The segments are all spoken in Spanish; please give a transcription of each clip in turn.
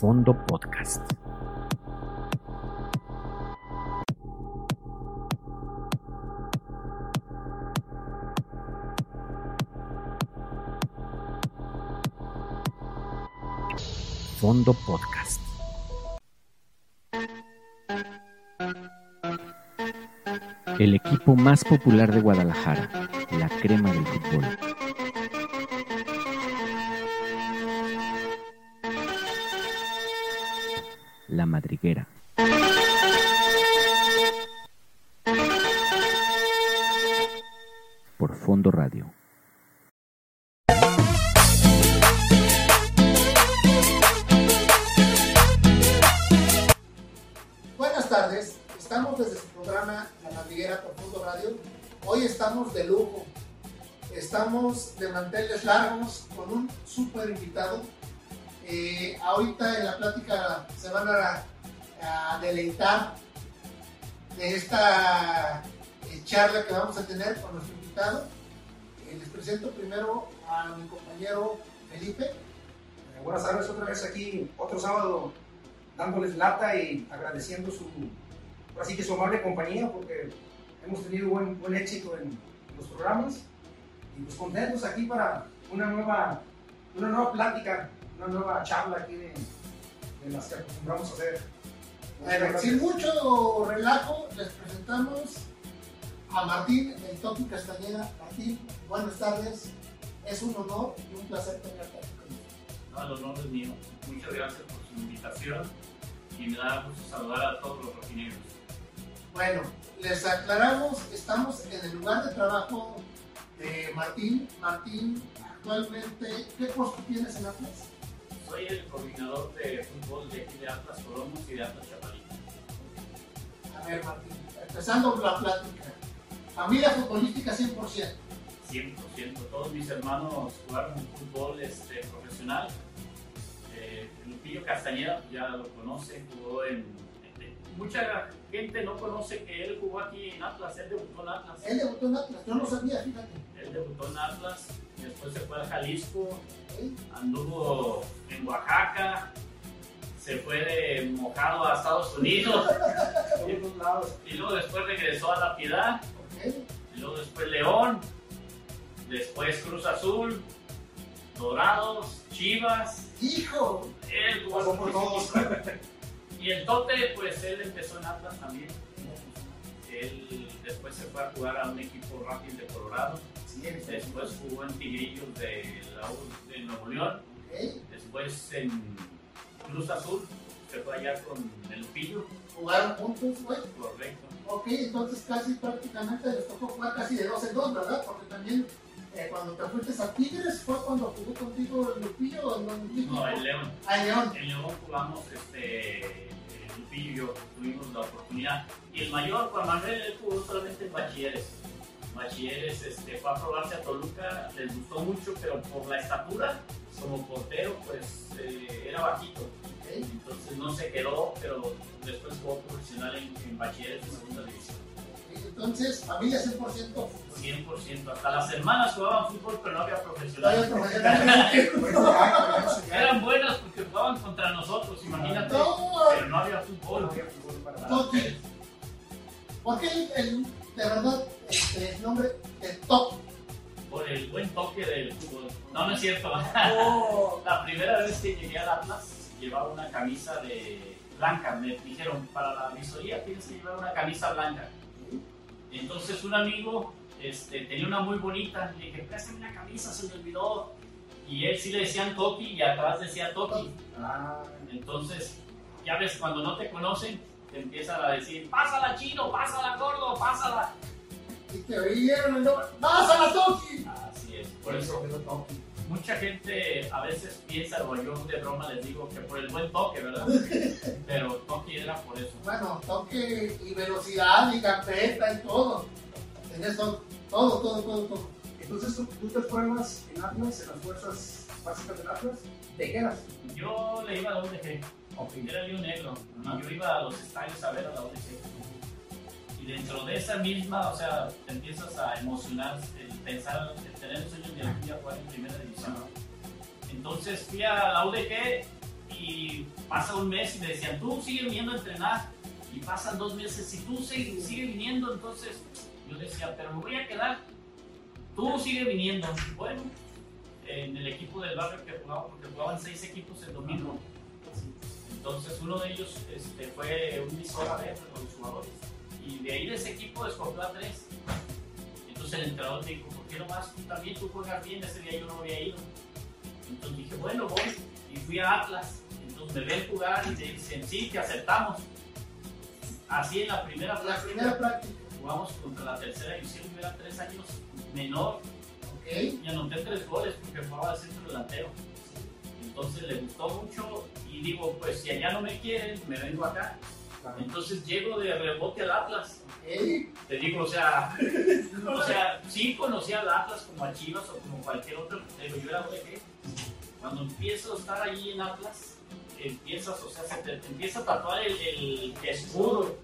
Fondo Podcast. Fondo Podcast. El equipo más popular de Guadalajara, la crema del fútbol. La Madriguera. Por Fondo Radio. Buenas tardes, estamos desde su programa La Madriguera por Fondo Radio. Hoy estamos de lujo, estamos de manteles largos con un súper invitado. Ahorita en la plática se van a, a deleitar de esta eh, charla que vamos a tener con nuestro invitado. Eh, les presento primero a mi compañero Felipe. Eh, buenas tardes, otra vez aquí, otro sábado, dándoles lata y agradeciendo su, así que su amable compañía, porque hemos tenido buen, buen éxito en los programas y pues contentos aquí para una nueva, una nueva plática, una nueva charla aquí de, de las que acostumbramos a hacer. Bueno, sin mucho relajo, les presentamos a Martín, el Topi Castañeda. Martín, buenas tardes. Es un honor y un placer tenerte aquí con nosotros. No, el honor es mío. Muchas gracias por su invitación y me da gusto saludar a todos los rojinegros. Bueno, les aclaramos, estamos en el lugar de trabajo de Martín. Martín, actualmente, ¿qué puesto tienes en Atlas? Soy el coordinador de fútbol de aquí de Atlas Colomos y de Atlas Chapalita. A ver, Martín, empezando la plática. Familia futbolística 100%. 100%. Todos mis hermanos jugaron fútbol este, profesional. Eh, Lupillo Castañeda, ya lo conoce, jugó en, en- Mucha gente no conoce que él jugó aquí en Atlas, él debutó en Atlas. Él debutó en Atlas, yo no sabía, fíjate. Él debutó en Atlas, después se fue a Jalisco, anduvo en Oaxaca, se fue de mojado a Estados Unidos y luego después regresó a La Piedad, y luego después León, después Cruz Azul, Dorados, Chivas, Hijo, él por todos. Y el Tote, pues él empezó en Atlas también. Él después se fue a jugar a un equipo rápido de Colorado, Sí, después jugó en Tigrillos de, la U de Nuevo León, después en Cruz Azul, se fue allá con el Pillo, Jugaron juntos, güey. correcto. Ok, entonces casi prácticamente les tocó jugar casi de dos en dos, ¿verdad? Porque también eh, cuando te fuiste a Tigres fue cuando jugó contigo el Lupillo un equipo. No, el León. Ah, León. En León jugamos, este, el Lupillo y yo tuvimos la oportunidad. Y el mayor, Juan Manuel, él jugó solamente en bachilleres. Bachilleres este, fue a probarse a Toluca, les gustó mucho, pero por la estatura, como portero, pues eh, era bajito. Entonces no se quedó, pero después jugó profesional en, en bachilleres de segunda división. Entonces, familia 100% fútbol. 100%. Hasta las hermanas jugaban fútbol, pero no había profesionales. Eran buenas porque jugaban contra nosotros, imagínate. No, Pero no había fútbol. No había fútbol para nada. Toki. ¿Por qué el, el- de verdad este, el nombre de Top? por el buen toque del fútbol. No, no es cierto. Oh, La primera vez que llegué al Atlas llevaba una camisa de blanca. Me dijeron, para la visoría tienes que llevar una camisa blanca. Entonces un amigo este, tenía una muy bonita. Le dije, préstame una camisa, se me olvidó. Y él sí le decían Toki y atrás decía Toki. Ah, Entonces, ya ves, cuando no te conocen, te empiezan a decir, pásala chino, pásala gordo, pásala. y te oyeron el nombre. ¡Vas a la Toki! Así es, por eso quedó Toki. Mucha gente a veces piensa, o yo de broma les digo que por el buen toque, ¿verdad? Pero toque era por eso. Bueno, toque y velocidad y carpeta y todo. En eso, todo, todo, todo, todo. Entonces tú, te pruebas en Atlas, en las fuerzas básicas del Atlas, ¿de qué eras? Yo le iba a la UDG, Ok. era León Negro, y yo iba a los estadios a ver a la UDG. Y dentro de esa misma, o sea, te empiezas a emocionar, el pensar, el tener el sueño de algún día jugar en primera división. Entonces fui a la UDG y pasa un mes y me decían, tú sigue viniendo a entrenar. Y pasan dos meses, si tú sigues sigue viniendo, entonces yo decía, pero me voy a quedar. Tú sigue viniendo. Bueno, en el equipo del barrio que jugaba, porque jugaban seis equipos el domingo. Entonces uno de ellos este, fue un visor de los jugadores. Y de ahí de ese equipo escogió a tres. Entonces el entrenador me dijo, ¿por qué no vas tú también? Tú juegas bien, ese día yo no había ido. Entonces dije, bueno, voy. Y fui a Atlas. Entonces me ven jugar y me dicen, sí, te aceptamos. Así en la primera La práctica, primera práctica. jugamos contra la tercera división, yo era tres años menor Ok. y anoté tres goles porque jugaba de centro delantero. Entonces le gustó mucho y digo, pues si allá no me quieren, me vengo acá. Entonces llego de rebote al Atlas. Te digo, o sea, o sea, sí conocía al Atlas como a Chivas o como cualquier otro, pero yo era ODG. Cuando empiezo a estar allí en Atlas, empiezas, o sea, se te, te empieza a tatuar el, el escudo.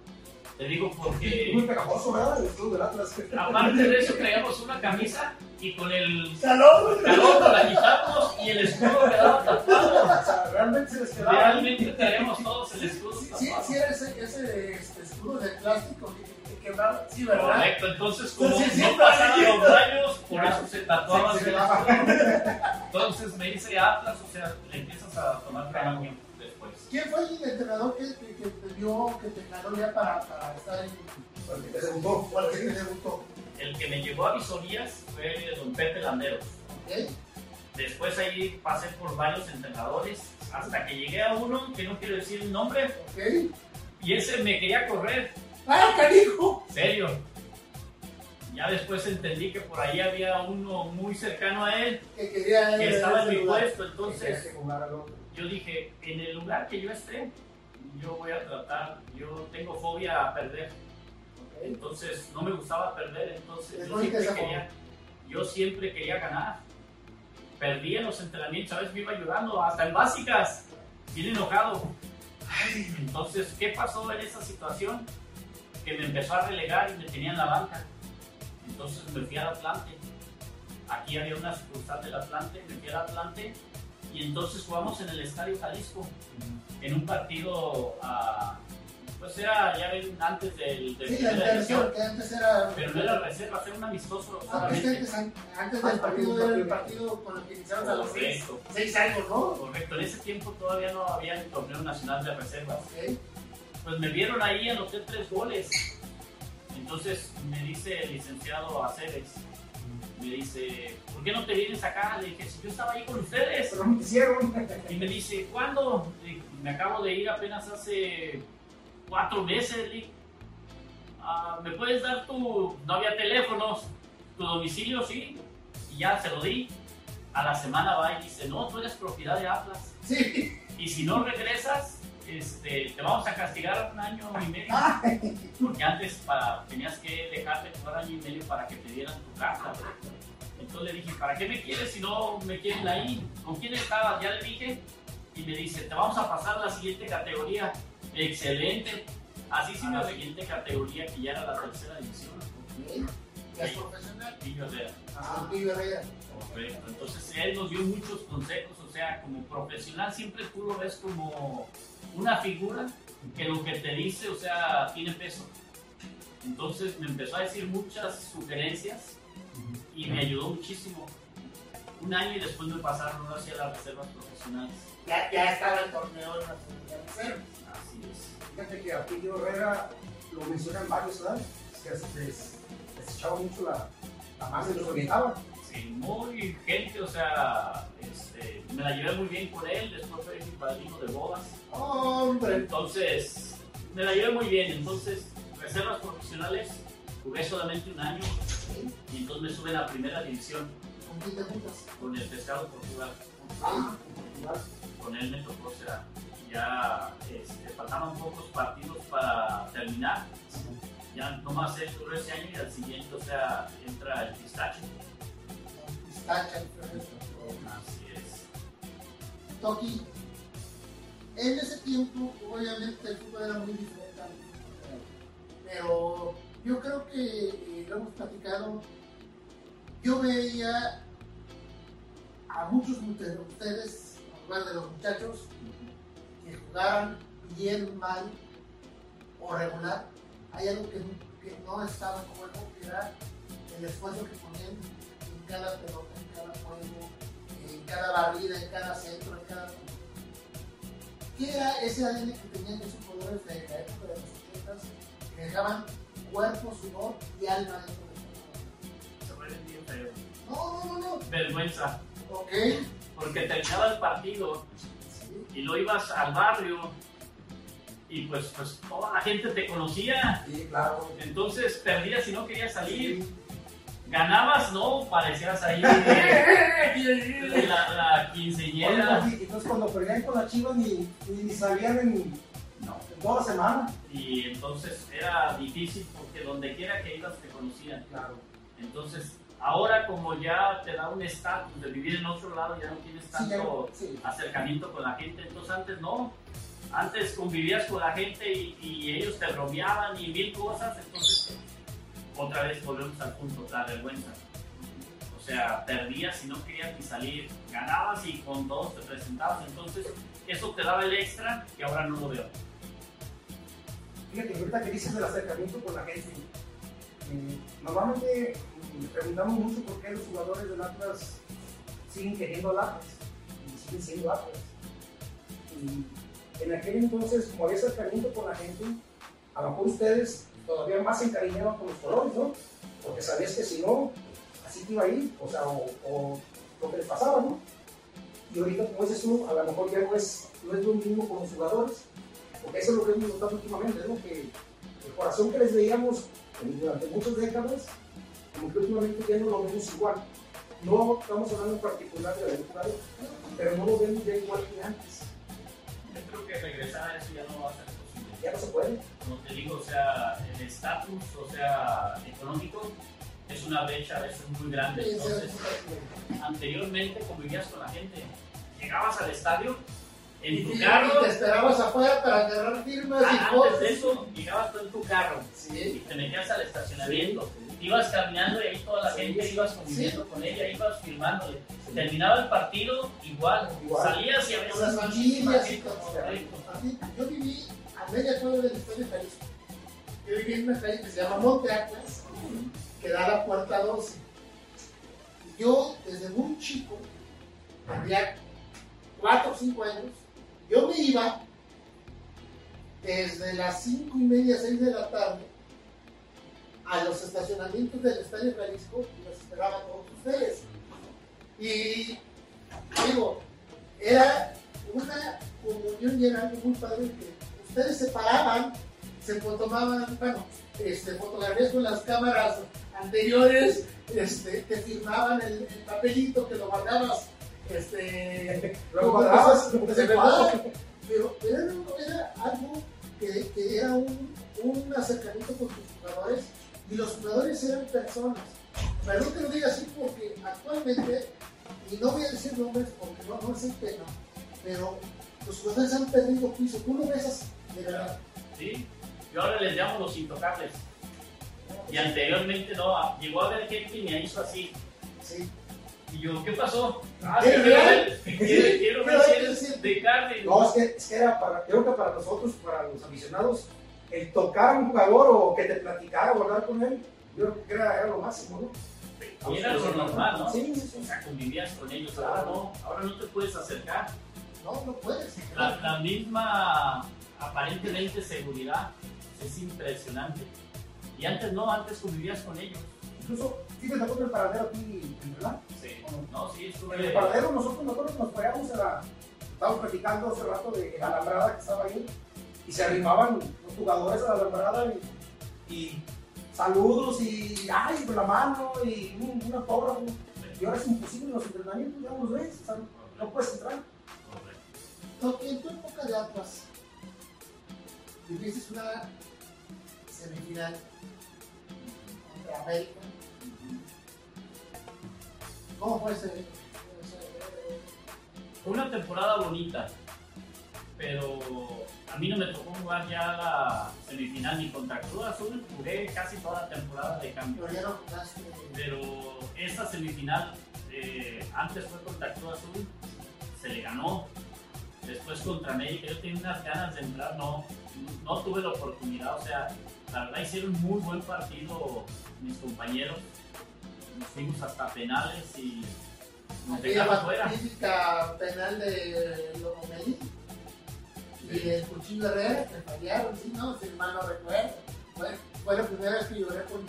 Te digo porque, Muy pegajoso, ¿verdad? El escudo del Atlas. aparte de eso, traíamos una camisa y con el ¡Salón! calor nos la quitamos y el escudo quedaba tatuado. O sea, realmente se les quedaba. Realmente tenemos todos el escudo Sí, sí, era ese, ese este, escudo de plástico que, Correcto, entonces como sí, no pasaban los rayos, por eso se tatuaba Se- se. Entonces me dice Atlas, o sea, le empiezas a tomar cariño después. ¿Quién fue el entrenador que, que, que te dio, que te ganó ya para, para estar en te debutó. al que te debutó? El que me llevó a Visorías fue don Pepe Landeros. Después ahí pasé por varios entrenadores hasta que llegué a uno que no quiero decir el nombre ¿Ok? y ese me quería correr, ¡Ah, canijo! serio. Ya después entendí que por ahí había uno muy cercano a él Que quería que estaba en mi lugar. puesto, entonces que yo dije, en el lugar que yo esté, yo voy a tratar, yo tengo fobia a perder, ¿Ok? entonces no me gustaba perder, entonces Es yo siempre, quería, yo siempre quería ganar. Perdí en los entrenamientos, ¿sabes? Me iba llorando, hasta en básicas, bien enojado. Entonces, ¿qué pasó en esa situación? Que me empezó a relegar y me tenía en la banca. Entonces me fui al Atlante. Aquí había una sucursal del Atlante, me fui al Atlante y entonces jugamos en el Estadio Jalisco en un partido, ah, pues era ya ven, antes del, del Sí, la división, que antes era. pero no era reserva, era un amistoso Ah, antes, antes del partido era el partido con el que iniciaron a los seis, seis años, ¿no? correcto. En ese tiempo todavía no había el torneo nacional de reservas. Ok. Pues me vieron ahí, anoté tres goles. Entonces me dice el licenciado Aceves, me dice, ¿por qué no te vienes acá? Le dije, si yo estaba ahí con ustedes. Pero no quisieron. Y me dice, ¿cuándo? Le me acabo de ir apenas hace cuatro meses. Le "Ah, ¿Me puedes dar tu, no había teléfonos, tu domicilio? Sí. Y ya se lo di. A la semana va y dice, no, tú eres propiedad de Atlas. Sí. Y si no regresas, este, te vamos a castigar un año y medio. Porque antes para, tenías que dejar de jugar año y medio para que te dieran tu carta. Entonces le dije, ¿para qué me quieres si no me quieren ahí? ¿Con quién estabas? Ya le dije. Y me dice, te vamos a pasar a la siguiente categoría. Excelente. Así sí, la siguiente categoría que ya era la tercera división. ok. Ya es profesional. Ah, Herrera. correcto. Entonces él nos dio muchos consejos. O sea, como profesional siempre tú lo ves como una figura que lo que te dice, o sea, tiene peso. Entonces me empezó a decir muchas sugerencias y me ayudó muchísimo. Un año y después me pasaron ahora sí a las reservas profesionales. Ya, ya estaba el torneo en la segunda reserva. Así es. Fíjate que a Pillo Herrera lo mencionan varios, ¿sabes? Que les, les, les echaba mucho la, la mano y los orientaba. Muy gente, o sea, este, me la llevé muy bien con él, después fue mi padrino de bodas. Hombre. Entonces, me la llevé muy bien. Entonces, reservas profesionales, jugué solamente un año y entonces me suben a primera división ¿Con quién te juntas? con el pescado Portugal. Ah, Con él me tocó, o sea, ya este, faltaban pocos partidos para terminar. Ya nomás él duró ese año y al siguiente, o sea, entra el pistacho. Así es. Toki, en ese tiempo, obviamente el fútbol era muy diferente fútbol pero yo creo que eh, lo hemos platicado. Yo veía a muchos de ustedes, a hablar de los muchachos, que jugaran bien, mal o regular, hay algo que, no estaba como el que era el esfuerzo que ponían en cada pelota, en cada juego, en cada barrida, en cada centro, en cada... ¿Qué era ese ADN que tenían esos jugadores de la época de los 80 que dejaban cuerpo, sudor y alma dentro Se vuelven bien feo. No, no, no, no. Vergüenza. Ok. Porque terminaba el partido Sí. y lo ibas al barrio y pues, pues toda la gente te conocía. Sí, claro. Entonces perdías y no querías salir. Ganabas, no, parecías ahí la, la quinceñera. Oye, Entonces cuando perdían con las chivas ni, ni, ni salían en, No. en toda la semana. Y entonces era difícil porque donde quiera que ibas te conocían. Claro. Entonces, ahora como ya te da un estatus de vivir en otro lado, ya no tienes Sí, ya, tanto sí. acercamiento con la gente. Entonces antes no. Antes convivías con la gente y, y ellos te bromeaban y mil cosas. Entonces, otra vez volvemos al punto, la vergüenza. O sea, perdías y no querías ni salir. Ganabas y con todos te presentabas. Entonces, eso te daba el extra que ahora no lo veo. Fíjate, ahorita que dices del acercamiento con la gente, eh, normalmente le preguntamos mucho por qué los jugadores del Atlas siguen queriendo al Atlas y siguen siendo Atlas. Y en aquel entonces, como había acercamiento con la gente, a lo mejor ustedes todavía más se encariñaban con los colores, ¿no? Porque sabías que si no, así te iba a ir, o sea, o, lo que les pasaba, ¿no? Y ahorita, como dices tú, a lo mejor ya no es, no es lo mismo con los jugadores, porque eso es lo que hemos notado últimamente, ¿no? Que el corazón que les veíamos durante muchas décadas, como que últimamente ya no lo vemos igual. No estamos hablando en particular de algún jugador, pero no lo vemos ya igual que antes. Yo creo que regresar a eso ya no va a ser. Ya no se puede. como te digo, o sea, el estatus, o sea, económico, es una brecha a veces muy grande. Entonces, anteriormente convivías con la gente, llegabas al estadio, en Y tu te- carro, y te esperabas afuera para agarrar firmas y ah, antes de eso, llegabas tú en tu carro y Sí. te metías al estacionamiento, ibas caminando y ahí toda la Sí, gente sí, ibas conviviendo sí. con ella, ibas filmándole. Terminaba el partido, igual, Igual. salías y a Con veces las muchísima familias y Yo viví a media cuadra del Estadio Jalisco. Yo viví en una calle que se llama Monte Atlas, que da la puerta 12. Y yo, desde muy chico, tendría 4 o 5 años, yo me iba desde las 5 y media, 6 de la tarde a los estacionamientos del Estadio Jalisco y los esperaba todos ustedes. Y digo, era una comunión y era muy padre ustedes se paraban, se tomaban, bueno, este, fotografías con las cámaras anteriores, este, te firmaban el, el papelito que lo guardabas, este, de verdad, pero era, era algo que, que era un, un acercamiento con tus jugadores y los jugadores eran personas. Perdón que lo diga así porque actualmente, y no voy a decir nombres porque no, no es el tema, pero los jugadores han perdido piso. Tú lo ves. ¿Sí? Yo ahora les llamo los intocables. Y anteriormente no, llegó a ver gente y me hizo así. Sí. Y yo, ¿qué pasó? Ah, ¿Es sí, quiero real? quiero, quiero ver de carne. No, es que, es que era para, creo que para nosotros, para los aficionados, el tocar a un jugador o que te platicara o hablar con él, yo creo que era, era lo máximo, ¿no? Y era lo normal, ¿no? Sí, sí, O sea, convivías con ellos. Ahora no, ahora no te puedes acercar. No, no puedes. La, la misma aparentemente seguridad es impresionante. Y antes no, antes convivías con ellos. Incluso, sí te tocó el paradero aquí en Relán. Sí. No, sí, En el estuve. paradero nosotros, nosotros nos paramos a la, estábamos platicando hace rato de la alambrada que estaba ahí y se arrimaban los jugadores a la alambrada y, y saludos y ay, con la mano y un, un autógrafo. Y ahora es imposible los entrenamientos, ya no los ves, o sea, no puedes entrar. Toque, en tu época de Atlas, viviste una semifinal contra América. ¿Cómo fue ese? Fue una temporada bonita, pero a mí no me tocó jugar ya la semifinal ni contra Cruz Azul. Jugué casi toda la temporada de cambio. Pero ya no jugaste. Pero esta semifinal, eh, antes fue contra Cruz Azul, se le ganó. Después contra América, yo tenía unas ganas de entrar, no, no tuve la oportunidad. O sea, la verdad hicieron un muy buen partido mis compañeros. Nos fuimos hasta penales y nos Aquella dejaron fuera. típica penal de Lomelí y el Cuchillo Herrera que fallaron, sí, no, si mal no recuerdo. Fue, fue la primera vez que lloré con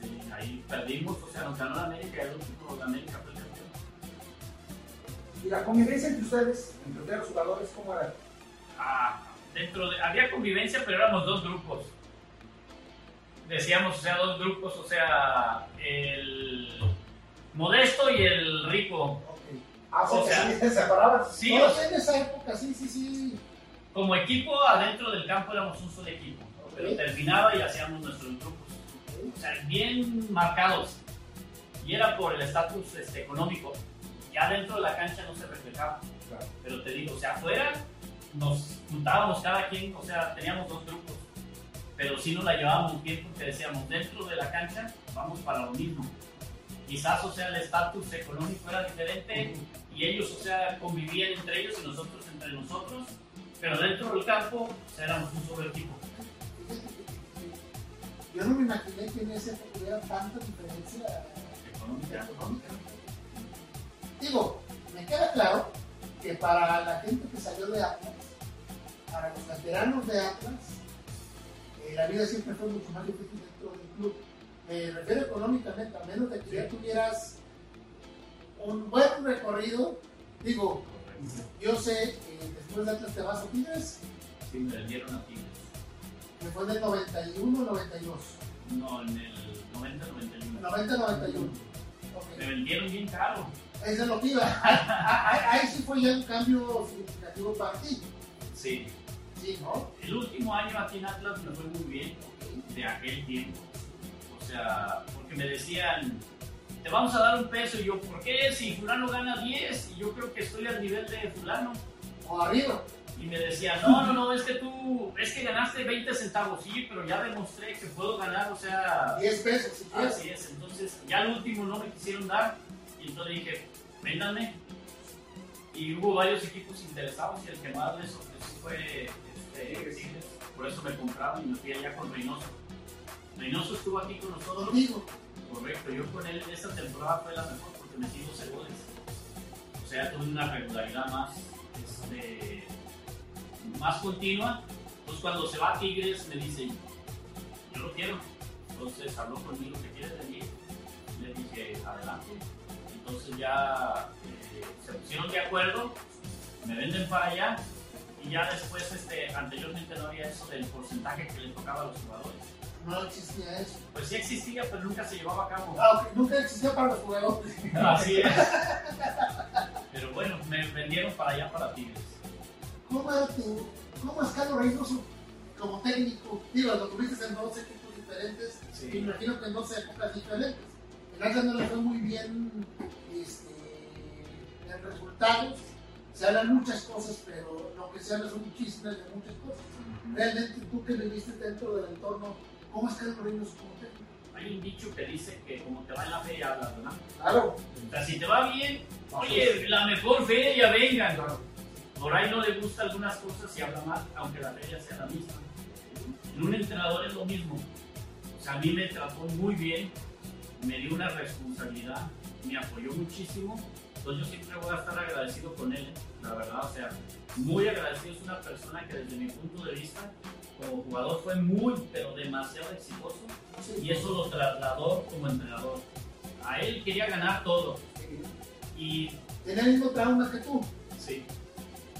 Sí, ahí perdimos, o sea, nos ganó la América y el último de América fue el campeón. Y la convivencia entre ustedes, entre ustedes los jugadores, ¿cómo era? Ah, dentro de, había convivencia, pero éramos dos grupos. Decíamos, o sea, dos grupos, o sea, el modesto y el rico. Ok. Ah, O sea, sí, se separaban. Sí, No, o sea, en esa época, sí, sí, sí. como equipo adentro del campo éramos un solo equipo, pero terminaba y hacíamos nuestros grupos. O sea, bien marcados. Y era por el estatus este, económico. Ya dentro de la cancha no se reflejaba. Claro. Pero te digo, o sea, afuera nos juntábamos cada quien, o sea, teníamos dos grupos. Pero sí nos la llevábamos bien porque decíamos, dentro de la cancha vamos para lo mismo. Quizás, o sea, el estatus económico era diferente y ellos, o sea, convivían entre ellos y nosotros entre nosotros. Pero dentro del campo, o sea, éramos un solo equipo. Yo no me imaginé que en esa época hubiera tanta diferencia Económica. económica. Digo, me queda claro que para la gente que salió de Atlas, para los veteranos de Atlas, eh, la vida siempre fue mucho más difícil dentro del club. Me refiero económicamente, a menos de que ya tuvieras un buen recorrido. Digo, yo sé que después de Atlas te vas a Tigres, Sí, me vendieron a Tigres. que fue del 91 92. No, en el 90-91. 90-91. Ok. Me vendieron bien caro. Eso es lo que iba. Ahí ahí sí fue ya un cambio significativo para ti. Sí. Sí, ¿no? El último año aquí en Atlas me fue muy bien de aquel tiempo. O sea, porque me decían, te vamos a dar un peso. Y yo, ¿por qué? Si fulano gana 10 y yo creo que estoy al nivel de fulano. O arriba. Y me decían, no, no, no, es que tú, es que ganaste 20 centavos. Sí, pero ya demostré que puedo ganar, o sea, 10 pesos si quieres. Así es, entonces ya al último no me quisieron dar y entonces dije, véndanme. Y hubo varios equipos interesados y el que más les ofreció fue este, Tigres. Por eso me compraron y me fui allá con Reynoso. Reynoso estuvo aquí con nosotros. Contigo. Correcto, yo con él esta temporada fue la mejor porque metí 12 goles. O sea, tuve una regularidad más, este, más continua. Entonces cuando se va a Tigres me dice, yo lo quiero. Entonces habló conmigo que quiere venir. Le dije, adelante. Entonces ya se pusieron de acuerdo, me venden para allá y ya después, este, anteriormente no había eso del porcentaje que le tocaba a los jugadores. No existía eso. Pues sí existía, pero nunca se llevaba a cabo. Ah, ok, Nunca existió para los jugadores. Así es. Pero bueno, me vendieron para allá, para Tigres. ¿Cómo cómo es Carlos Reynoso como técnico? Digo, lo tuviste en dos equipos diferentes. Sí. Me imagino que en dos épocas diferentes. El Atlas no le fue muy bien en resultados. Se hablan muchas cosas, pero lo que se habla son muchísimas de muchas cosas. Realmente tú que viviste dentro del entorno, ¿cómo es Carlos Reynoso como técnico? Hay un dicho que dice que como te va en la feria hablas, ¿verdad? Claro. O sea, si te va bien, oye, la mejor feria, vengan. Claro. Por ahí no le gusta algunas cosas y habla mal, aunque la feria sea la misma. En un entrenador es lo mismo. O sea, a mí me trató muy bien, me dio una responsabilidad, me apoyó muchísimo. Entonces yo siempre voy a estar agradecido con él, la verdad. O sea, muy agradecido. Es una persona que desde mi punto de vista, como jugador, fue muy, pero demasiado exitoso. Y eso lo trasladó como entrenador. A él quería ganar todo. Y Tenía el mismo trauma que tú. sí,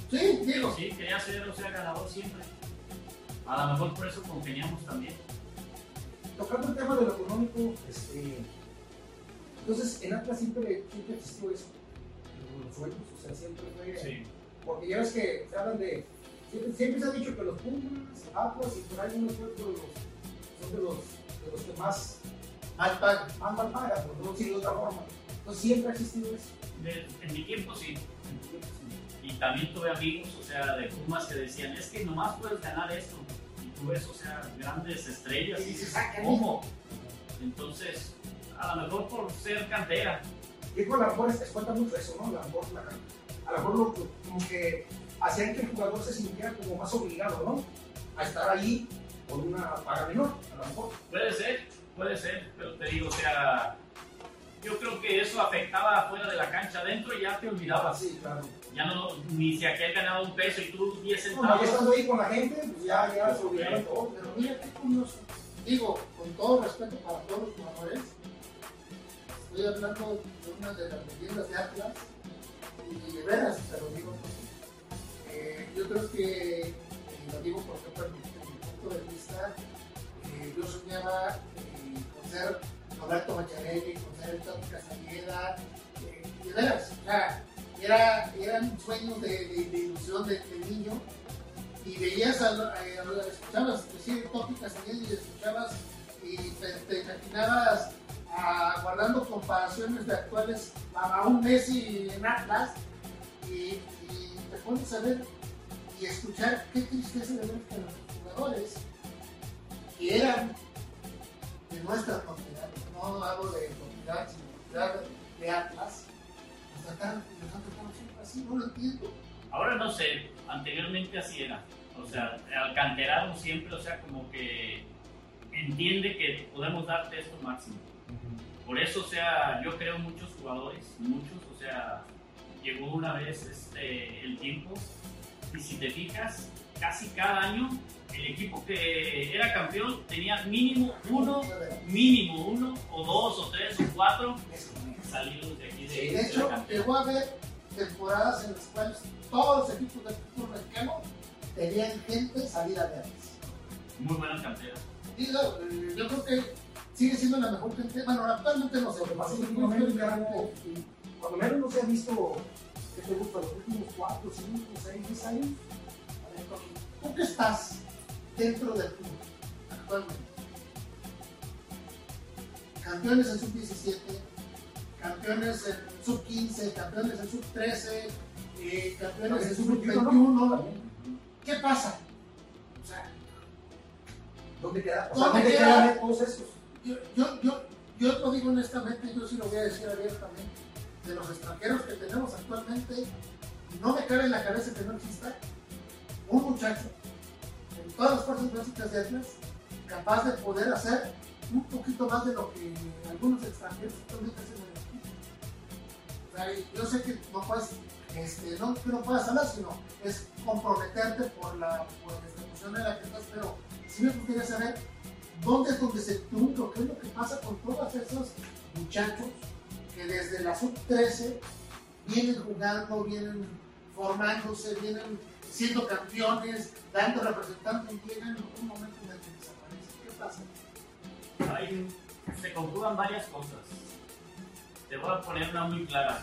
Sí, digo. Sí, quería ser, o sea, ganador siempre. A lo mejor por eso congeniamos también. Tocando el tema de lo económico, este, entonces en Atlas siempre, siempre existió eso, los sueldos, o sea, siempre fue, porque ya ves que se hablan de, siempre, siempre se ha dicho que los Pumas, Atlas y por ahí unos otros los- son de los, de los que más, Mal pago. más mal pagan, por no decirlo de otra forma. Entonces siempre ha existido eso. De- en mi tiempo sí. Y también tuve amigos, o sea, de Pumas que decían, es que nomás puedes ganar esto. Y tú ves, o sea, grandes estrellas. Y dices, "Ah, canijo". ¿cómo? Entonces, a lo mejor por ser cantera. Y con a lo mejor es, cuenta mucho eso, ¿no? A lo mejor, la- a lo mejor lo- como que hacían que el jugador se sintiera como más obligado, ¿no? A estar ahí por una paga menor, a lo mejor. Puede ser, puede ser, pero te digo, o sea, yo creo que eso afectaba afuera de la cancha, adentro ya te olvidabas. Sí, claro. Ya no, ni si aquel ganaba un peso y tú 10 No, centavos. ya estando ahí con la gente, pues ya, ya se olvidaron todo. Pero mira qué curioso. Digo, con todo respeto para todos los jugadores, estoy hablando de una de las leyendas de Atlas, y de veras te lo digo. Eh, yo creo que, y lo digo por ejemplo, en mi, punto de vista, eh, yo soñaba eh, con ser Roberto Macharelli, con ser Tati Castañeda, eh, de veras, era, eran sueños de, ilusión de, niño y veías, al, eh, al- escuchabas decir Topi Castañeda y escuchabas y te imaginabas ah, guardando comparaciones de actuales a, a un Messi en Atlas y, te pones a ver y escuchar qué tristeza de ver que los jugadores que eran de nuestra propiedad, no hablo de propiedad, sino de Atlas, nos trataron, nos siempre así, no lo entiendo. Ahora no sé, anteriormente así era. O sea, al canterano siempre, o sea, como que entiende que podemos darte esto máximo. Por eso, o sea, yo creo muchos jugadores, muchos, o sea, llegó una vez este, el tiempo y si te fijas, casi cada año el equipo que era campeón tenía mínimo uno, mínimo uno, o dos, o tres, o cuatro salidos de aquí de, De de hecho, llegó a haber temporadas en las cuales todos los equipos del fútbol mexicano tenían gente salida de antes. Muy buena cantera. Yo creo que sigue siendo la mejor gente. Bueno, actualmente no sé, Lo que pasa es que no cuando menos no se ha visto, ¿qué te gusta? Los últimos 4, 5, 6, 10 años. ¿Tú que estás dentro del club actualmente? Campeones en sub-17, campeones en sub-15, campeones en sub-13, eh, campeones en sub-21. ¿Qué pasa? O sea, ¿Dónde queda? O sea, ¿Dónde ¿dónde queda? quedan todos estos? Yo, yo, yo, yo lo digo honestamente, yo sí lo voy a decir abiertamente, de los extranjeros que tenemos actualmente, no me cabe en la cabeza que no exista un muchacho en todas las fuerzas básicas de Atlas capaz de poder hacer un poquito más de lo que algunos extranjeros actualmente hacen en el equipo. O sea, yo sé que no puedes, este, no que no puedas hablar, sino es comprometerte por la, por la institución en la que estás, pero sí me gustaría saber dónde es donde se trunca, qué es lo que pasa con todos esos muchachos que desde la sub-13 vienen jugando, vienen formándose, vienen siendo campeones, dando representantes y llegan en un momento en el que desaparecen. ¿Qué pasa? Hay- se conjugan varias cosas. Te voy a poner una muy clara.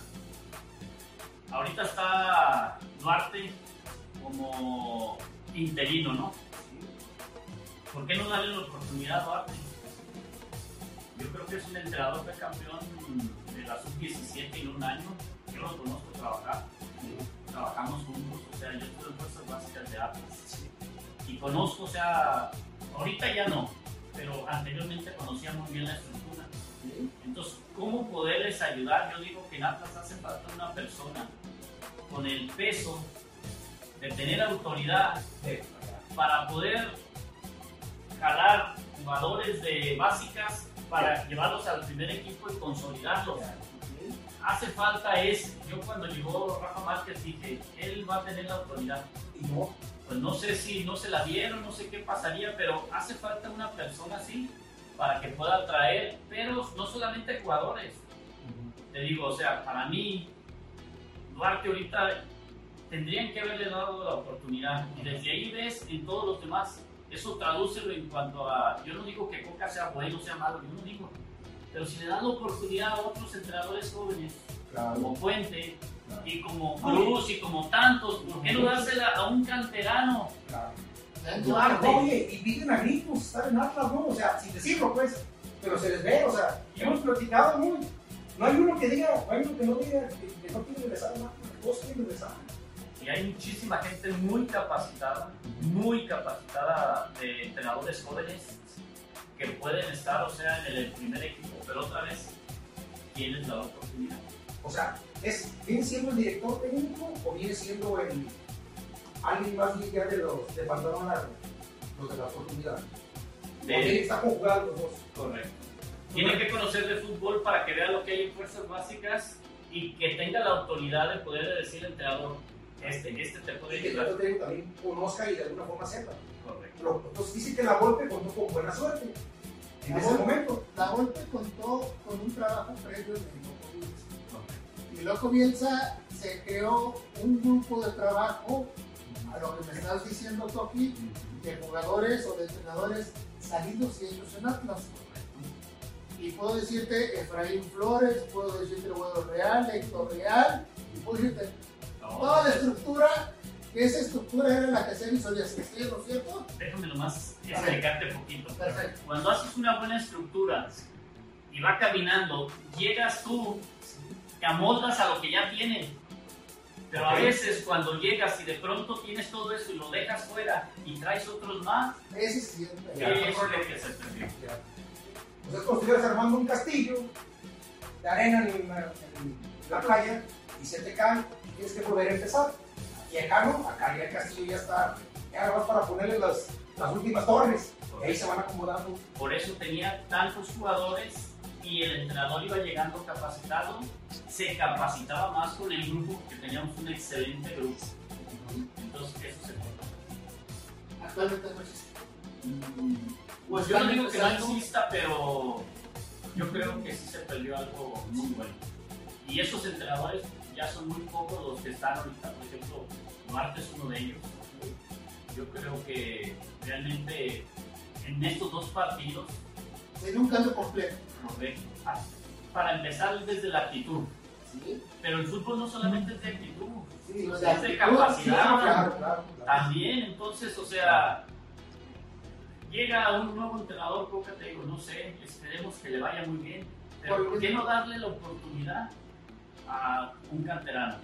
Ahorita está Duarte como interino, ¿no? ¿Por qué no darle la oportunidad a Duarte? Yo creo que es un entrenador de campeón de la sub-17 en un año. Yo lo conozco trabajar. Trabajamos juntos. O sea, yo estuve en fuerzas básicas de Atlas. Y conozco, o sea, ahorita ya no, pero anteriormente conocía muy bien la estructura. Entonces, ¿cómo poderles ayudar? Yo digo que en Atlas hace falta una persona con el peso de tener autoridad para poder jalar jugadores de básicas para llevarlos al primer equipo y consolidarlos. Hace falta es, yo cuando llegó Rafa Márquez dije, él va a tener la autoridad. Y no, Pues no sé si no se la dieron, no sé qué pasaría, pero hace falta una persona así para que pueda traer, pero no solamente jugadores. Te digo, o sea, para mí, Duarte ahorita tendrían que haberle dado la oportunidad. Y desde ahí ves en todos los demás. Eso tradúcelo en cuanto a. Yo no digo que Coca sea bueno, sea malo, yo no digo. Pero si le dan la oportunidad a otros entrenadores jóvenes, como Puente y como Cruz y como tantos, ¿por qué no dársela a un canterano? Duarte. Oye, y piden a gritos estar en Atlas, ¿no? O sea, sin decirlo, pues, pero se les ve, o sea, y hemos platicado muy. No hay uno que diga, no hay uno que no diga que, que no quiere regresar a Atlas, todos quieren regresar. Y hay muchísima gente muy capacitada, muy capacitada de entrenadores jóvenes que pueden estar, o sea, en el primer equipo, pero otra vez, ¿quién les da la oportunidad? O sea, es, ¿viene siendo el director técnico o viene siendo el, alguien más ya de los de pantalón largo, los de la oportunidad. De- está conjugado los dos. Correcto. Tiene que conocer de fútbol para que vea lo que hay en fuerzas básicas y que tenga la autoridad de poder decir al entrenador, este, este te puede Y que el ayudar. técnico también conozca y de alguna forma sepa. Correcto. Entonces dice que la golpe contó con buena suerte en La ese momento. La Volpe contó con un trabajo previo de Loco Bielsa. Y Loco Bielsa se creó un grupo de trabajo, a lo que me estás diciendo, Toki, de jugadores o de entrenadores salidos y ellos en Atlas. Y puedo decirte Efraín Flores, puedo decirte Guado Real, Héctor Real, y puedo decirte toda la estructura, que esa estructura era la que se hizo de asistir, ¿no es cierto? Déjame nomás explicarte un poquito. Perfecto. Cuando haces una buena estructura y va caminando, llegas tú, te amoldas a lo que ya tiene. Pero a veces cuando llegas y de pronto tienes todo eso y lo dejas fuera y traes otros más, Ese es siempre. Ya. eso es lo que se perdió. O sea, es como estuvieras armando un castillo de arena en la, en la playa y se te cae tienes que volver a empezar. Y acá no, acá ya el castillo ya está, ya vas para ponerle las, las últimas torres. Y ahí se van acomodando. Por eso tenía tantos jugadores y el entrenador iba llegando capacitado, se capacitaba más con el grupo porque teníamos un excelente grupo. Entonces eso se cortó. Actualmente no existe. Pues yo no digo que no exista, pero yo creo que sí se perdió algo muy bueno. Y esos entrenadores ya son muy pocos los que están ahorita, por ejemplo, Duarte es uno de ellos. Yo creo que realmente en estos dos partidos, Sería un correcto, ah, para empezar desde la actitud. ¿sí? Pero el fútbol no solamente es de actitud, Sí, o es de sí, capacidad. Claro, claro, claro. También, entonces, o sea, llega un nuevo entrenador, te digo, no sé, esperemos que le vaya muy bien, pero ¿por qué no darle la oportunidad a un canterano?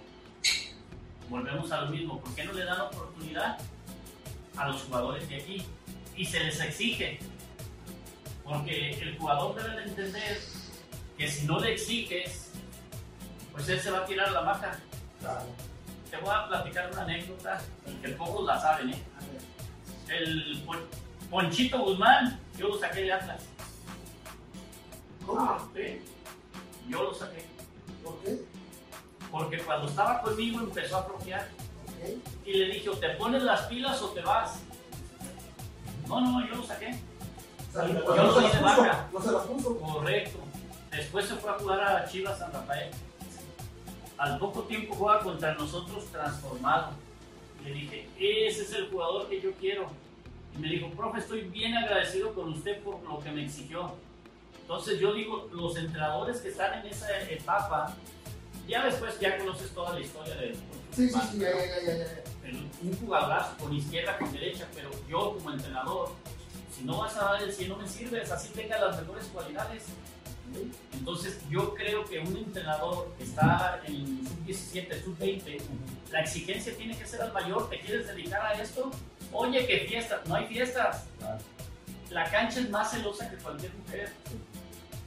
Volvemos a lo mismo, ¿por qué no le dan oportunidad a los jugadores de aquí? Y se les exige, porque el jugador debe de entender que si no le exiges, pues él se va a tirar la maca. Claro. Te voy a platicar una anécdota que pocos la saben, ¿eh? El Pon- Ponchito Guzmán, yo lo saqué de Atlas. ¿Cómo? Sí, yo lo saqué. ¿Por qué? Porque cuando estaba conmigo empezó a flojear Ok. y le dije, o te pones las pilas o te vas. No, no, yo lo saqué. O sea, Yo no, soy de vaca. no se las puso. Correcto. Después se fue a jugar a Chivas San Rafael. Al poco tiempo juega contra nosotros transformado. Le dije, ese es el jugador que yo quiero. Y me dijo, profe, estoy bien agradecido con usted por lo que me exigió. Entonces yo digo, los entrenadores que están en esa etapa, ya después ya conoces toda la historia de Sí, sí, sí, ya, ya, ya, un jugadorazo con izquierda, con derecha, pero yo como entrenador, si no vas a dar el 100 no me sirves, así tenga las mejores cualidades. Entonces yo creo que un entrenador que está en sub-17, sub-20, la exigencia tiene que ser al mayor, ¿te quieres dedicar a esto? Oye, que fiestas, no hay fiestas. La cancha es más celosa que cualquier mujer.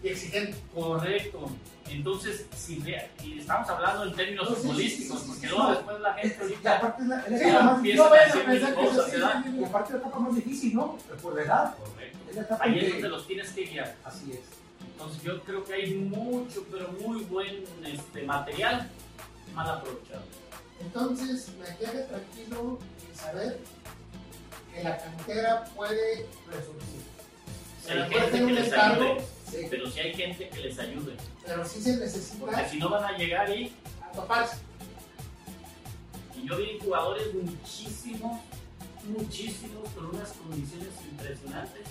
Y exigente. Correcto. Entonces, si re- y estamos hablando en términos No, sí, sí, futbolísticos, sí, sí, porque sí, luego no. después la gente Y ahorita aparte es la, es la no, más no empieza a pensar que es cosas, así. ¿verdad? sí, sí, y sí. aparte es la etapa más difícil, ¿no? Por la edad. Correcto. Es la etapa Ahí es donde los tienes que guiar. Así es. Entonces yo creo que hay mucho, pero muy buen este, material mal aprovechado. Entonces me quedé tranquilo en saber que la cantera puede resurgir. Hay Puede que un ayude, sí, pero si hay gente que les ayude. pero sí se Porque necesita si no van a llegar y, a toparse. y yo vi jugadores muchísimos, muchísimos, con unas condiciones impresionantes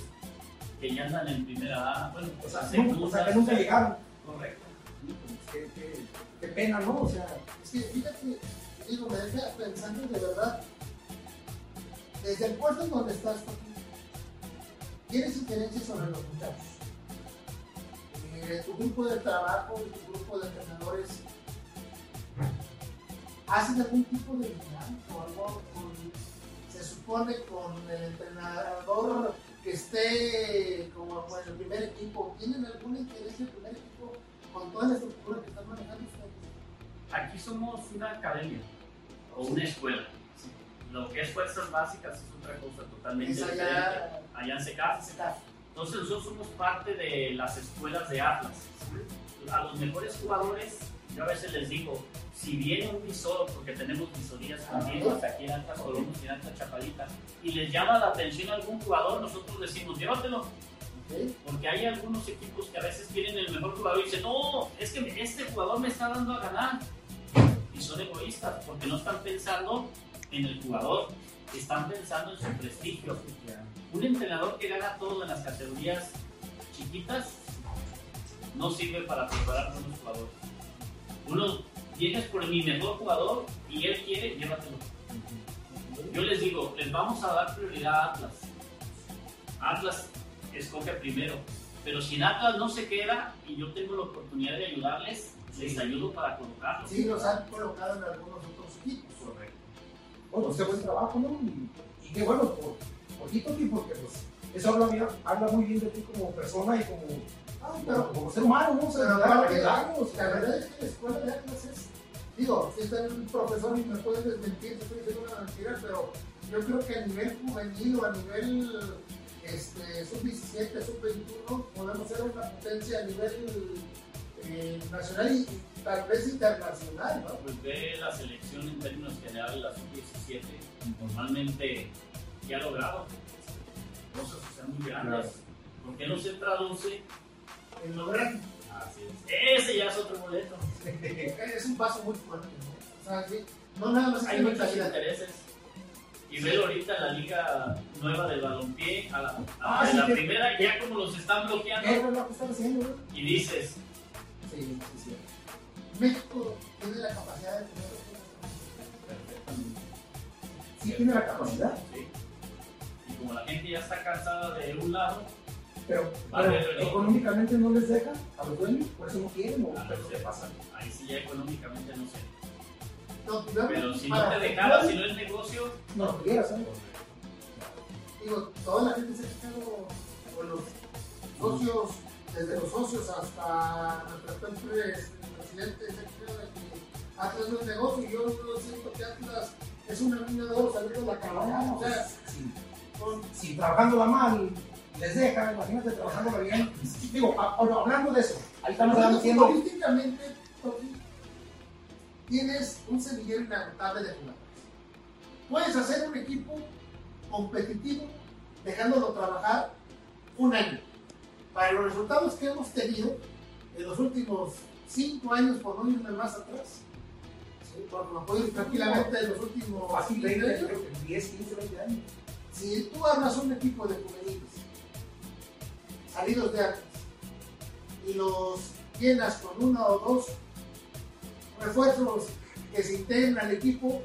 que ya andan en primera A, bueno, O sea, segunda, nunca, o sea, que nunca llegaron. Correcto. Qué, qué- qué pena, ¿no? O sea, Es que fíjate, digo, me deja pensando de verdad, desde el puesto en donde estás, tienes injerencia sobre los muchachos. Eh, tu grupo de trabajo, tu grupo de entrenadores, ¿hacen algún tipo de dinámica o algo con- se supone con el entrenador que esté como en el primer equipo? ¿Tienen alguna injerencia en el primer equipo con toda la estructura que están manejando ustedes? Aquí somos una academia o una escuela. lo que es fuerzas básicas es otra cosa totalmente Es diferente. allá, Allá en SECAF. Entonces nosotros somos parte de las escuelas de Atlas. A los mejores jugadores, yo a veces les digo, si viene un visor, porque tenemos visorías continuas aquí en Atlas Colomos y en Atlas Chapadita, y les llama la atención a algún jugador, nosotros decimos, llévatelo, porque hay algunos equipos que a veces tienen el mejor jugador y dicen, no, es que este jugador me está dando a ganar. Y son egoístas, porque no están pensando en el jugador, están pensando en su prestigio. Un entrenador que gana todo en las categorías chiquitas no sirve para preparar buenos jugadores. Uno, vienes por mi mejor jugador y él quiere, llévatelo. Yo les digo, les vamos a dar prioridad a Atlas. Atlas escoge primero. Pero si en Atlas no se queda y yo tengo la oportunidad de ayudarles, les ayudo para colocarlos. Sí, los han colocado en algunos otros equipos. Correcto. Bueno, usted buen trabajo, ¿no? Y, y qué bueno por, por ti, Toti, porque pues, eso habla, bien- habla muy bien de ti como persona y como, Ah, pero, pero, como ser humano, ¿no? O sea, la verdad es que la escuela de Atlas es, digo, si está un profesor y me puede desmentir, estoy diciendo una mentira, pero yo creo que a nivel juvenil o a nivel este, sub-17, sub-21, podemos ser una potencia a nivel eh, nacional y tal vez internacional, ¿no? Pues ve la selección en términos generales, la sub-17, normalmente ya ha logrado cosas que sean muy grandes. ¿Por qué no se traduce? En lograr Así es. Ese ya es otro boleto. es un paso muy fuerte, ¿no? O sea, sí, no nada más Hay que muchos mentalidad. intereses. Y veo ahorita la liga nueva del balompié, a la, a Ah, sí, la que- primera, ya como los están ¿Qué bloqueando, es lo que están haciendo, güey? y dices, Sí, sí, sí. México tiene la capacidad de tener Sí tiene la capacidad, sí. Como la gente ya está cansada de un lado, pero, pero económicamente no les deja a los dueños, por eso no quieren, o a pero ahí sí ya económicamente no sé. No, yo Pero si no te dejara, fútbol, si no es negocio, No lo quieras, ¿sabes? Digo, toda la gente se ha quejado con los socios, desde los socios hasta pres- presidente, se ha quejado de que Atlas no es negocio. y Yo no siento que Atlas es una mina de oro salir de la cabaña. O sea, Sí. Si trabajándola mal les deja, imagínate trabajándola bien. Digo, hablando de eso, ahí estamos Hablando políticamente, tienes un semillero inagotable de jugadores. Puedes hacer un equipo competitivo dejándolo trabajar un año. Para los resultados que hemos tenido en los últimos cinco años, por no irme más atrás, ¿sí? porque me puedo ir tranquilamente en los últimos Fácil 15 20, años, creo que 10, 15, 20 años. Si tú armas un equipo de juveniles salidos de Atlas y los llenas con uno o dos refuerzos que se integran al equipo,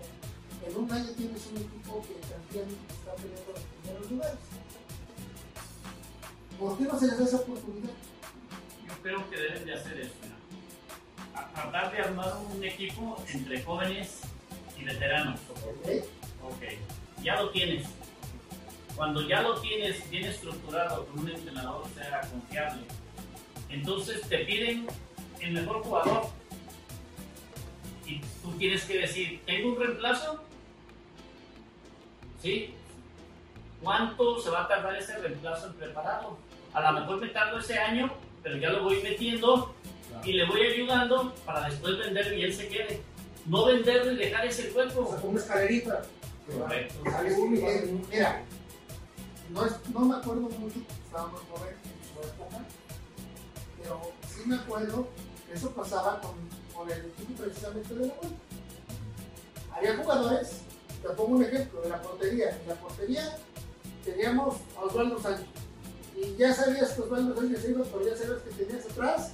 en un año tienes un equipo que también está peleando los primeros lugares. ¿Por qué no se les da esa oportunidad? yo creo que deben de hacer eso. A- tratar de armar un equipo entre jóvenes y veteranos. ¿ok? Ok, ya lo tienes. Cuando ya lo tienes bien estructurado con un entrenador o sea confiable, entonces te piden el mejor jugador y tú tienes que decir, ¿tengo un reemplazo? ¿Sí? ¿Cuánto se va a tardar ese reemplazo en prepararlo? A lo mejor me tardo ese año, pero ya lo voy metiendo y le voy ayudando para después venderlo y él se quede. No venderlo y dejar ese O cuerpo. sea, con una escalerita. Correcto. Sale uno y va en- mira, no, es- no me acuerdo mucho, estábamos jóvenes en su época, pero sí me acuerdo que eso pasaba con, con el equipo precisamente de la vuelta. Había jugadores, te pongo un ejemplo, de la portería. En la portería teníamos a Osvaldo Sánchez. Y ya sabías que Osvaldo Sánchez iba, pero ya sabías que tenías atrás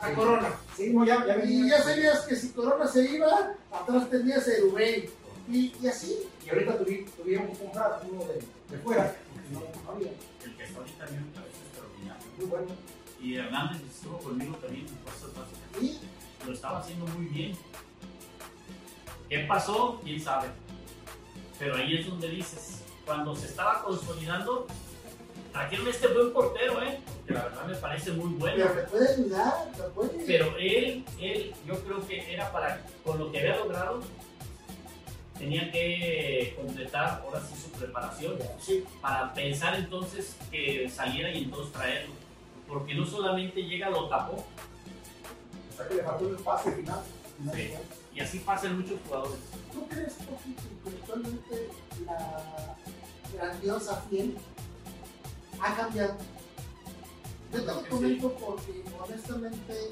a Corona. Sí, ya, ya. Y ya sabías que si Corona se iba, atrás tenías a Erubey. Y, y así. Y ahorita tuvi- tuvieron que comprar uno de, de fuera, porque no, no había. El que está ahorita mí me parece extraordinario. Muy bueno. Y Hernández estuvo conmigo también en fuerzas básicas. Y Lo estaba haciendo muy bien. ¿Qué pasó? ¿Quién sabe? Pero ahí es donde dices, cuando se estaba consolidando, trajeron este buen portero, ¿eh? Que la verdad me parece muy bueno. Pero te puede ayudar, te puede. Pero él, él, yo creo que era para, con lo que había logrado, tenían que completar ahora sí su preparación Sí, para pensar entonces que saliera y entonces traerlo. Porque no solamente llega, lo tapó, O sea que le faltó el pase final. Sí. y así pasa en muchos jugadores. ¿Tú crees que actualmente la grandiosa fiel ha cambiado? Yo te lo comento porque honestamente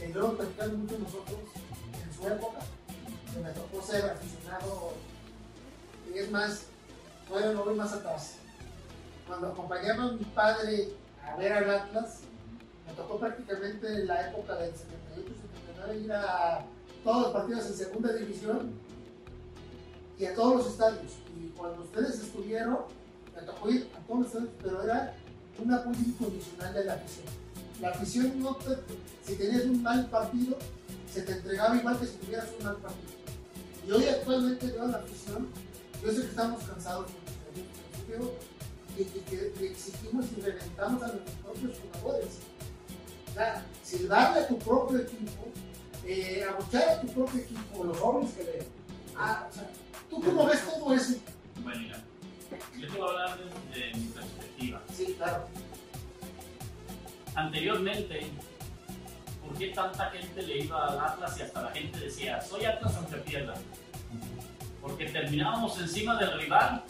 eh, yo lo platicamos mucho nosotros en su época, me tocó ser aficionado y es más, todavía no voy más atrás. Cuando acompañaba a mi padre a ver al Atlas, me tocó prácticamente en la época del 78-79 ir a todos los partidos en segunda división y a todos los estadios. Y cuando ustedes estuvieron, me tocó ir a todos los estadios, pero era un apoyo incondicional de la afición. La afición no si tenías un mal partido, se te entregaba igual que si tuvieras un mal partido. Y hoy actualmente veo a la afición, yo sé que estamos cansados y que le exigimos y reventamos a nuestros propios jugadores. O sea, silbarle a tu propio equipo, eh, abuchar a tu propio equipo, los jóvenes que le. Ah, o sea, ¿tú cómo ves todo eso? Bueno, mira, yo te voy a hablar de, de mi perspectiva. Sí, claro. Anteriormente, ¿por qué tanta gente le iba al Atlas y hasta la gente decía, soy Atlas aunque pierda? Porque terminábamos encima del rival,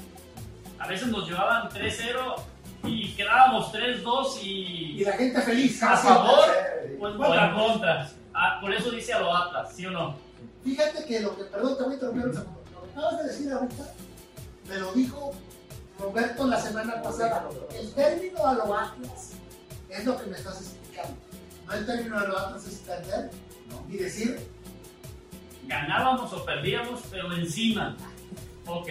a veces nos llevaban 3-0 y quedábamos 3-2 y Y la gente feliz. a favor pues, o en contra. Ah, por eso dice a lo Atlas, ¿sí o no? Fíjate que lo que, perdón, te voy a interrumpir un segundo. Lo que acabas de decir ahorita, me lo dijo Roberto la semana pasada. El término a lo Atlas es lo que me estás explicando. No el término a lo Atlas es perder y decir, ganábamos o perdíamos, pero encima. Ok.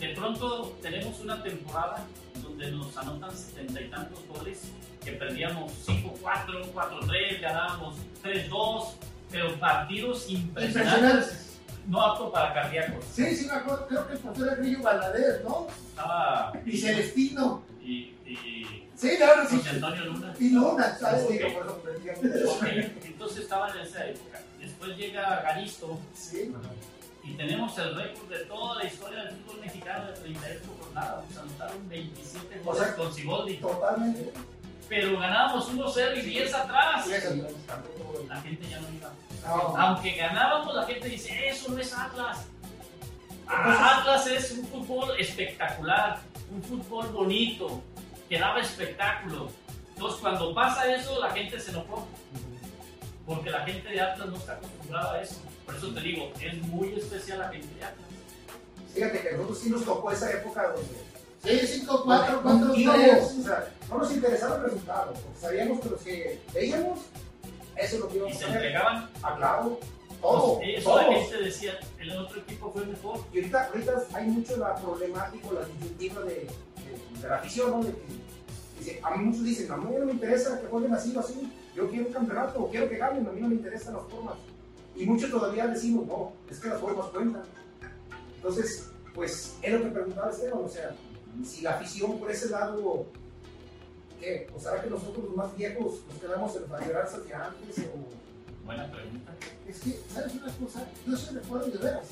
De pronto tenemos una temporada donde nos anotan setenta y tantos goles, que perdíamos 5-4, 4-3, ganábamos 3-2, pero partidos impresionantes, impresionantes. no apto para cardíacos. Sí, sí, me acuerdo, creo que el profesor era Grillo Valadez, ¿no? Estaba Y Celestino. y, y Sí, claro. José Antonio Luna. Y Luna, ¿sabes? Sí, por eso aprendí. Ok, Entonces estaba en esa época. Después llega Garisto Sí. y tenemos el récord de toda la historia del fútbol mexicano de 38 jornadas. Nos anotaron 27 O goles sea, con Siboldi. Totalmente. pero ganábamos 1-0 y 10 atrás. Sí. La gente ya no iba. No. Aunque ganábamos, la gente dice, eso no es Atlas. Atlas es un fútbol espectacular, un fútbol bonito, que daba espectáculo. Entonces, cuando pasa eso, la gente se enojó. Porque la gente de Atlas no está acostumbrada a eso. Por eso te digo, es muy especial la gente de Atlas. Fíjate que a nosotros sí nos tocó esa época donde. Sí, 5, 4, 4, íbamos, 3. o sea, no nos interesaba el resultado, porque sabíamos que los que veíamos, eso es lo que Y íbamos se a hacer. entregaban. Ah, claro, todo, Pues, eso todo. la gente decía, el otro equipo fue mejor. Y ahorita, ahorita hay mucho la problemática, la disyuntiva de, de, de la afición, ¿no? De que, dice, a mí muchos dicen, a mí no me interesa que jueguen así o así, yo quiero un campeonato, o quiero que ganen, a mí no me interesan las formas. Y muchos todavía decimos, no, es que las formas cuentan. Entonces, pues, es lo que preguntaba Esteban, o sea, si la afición por ese lado, ¿qué? ¿O será que nosotros los más viejos nos quedamos en Fabiolas hacia antes? O... Buena pregunta. Es que, ¿sabes una cosa? Yo sí recuerdo de veras.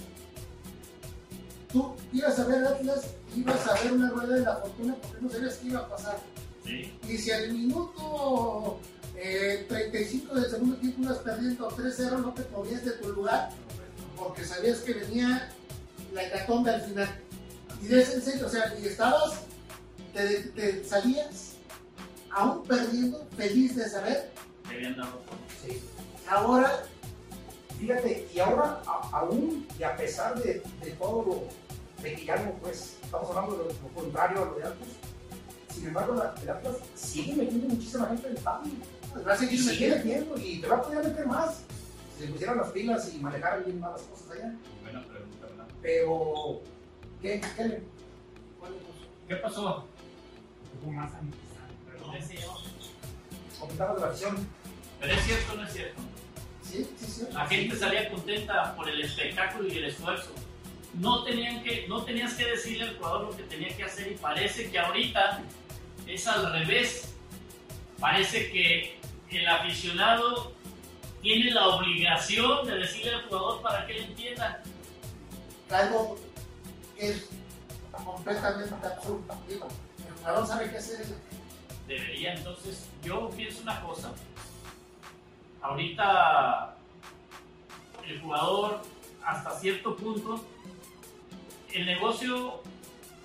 Tú ibas a ver Atlas, ibas a ver una rueda de la fortuna porque no sabías qué iba a pasar. Sí. Y si al minuto eh, 35 del segundo tiempo ibas perdiendo 3-0, no te movías de tu lugar porque sabías que venía la hecatombe al final. Y de ese en serio, o sea, y estabas, te, te salías aún perdiendo, feliz de saber. Que habían dado Sí. Ahora Fíjate, y ahora, a- aún y a pesar de, de todo lo de que ya no, pues, estamos hablando de lo, contrario a lo de Atlas, sin embargo, la, el Atlas sigue metiendo muchísima gente en el estadio. pues, va a Y seguir sigue metiendo. y te va a poder meter más. Si se pusieran las pilas y manejaran bien más las cosas allá. Buena pregunta, ¿verdad? Pero, ¿qué? ¿Qué? ¿Qué pasó? Hubo más amistad. Perdón. Comentaba de la acción. Pero es cierto o no es cierto. Sí, sí, sí. La gente salía contenta por el espectáculo y el esfuerzo. No, tenían que, no tenías que decirle al jugador lo que tenía que hacer y parece que ahorita es al revés. Parece que el aficionado tiene la obligación de decirle al jugador para que él entienda. algo que es completamente absurdo. Digo, el jugador sabe qué hacer. Debería, entonces, yo pienso una cosa. Ahorita el jugador, hasta cierto punto, el negocio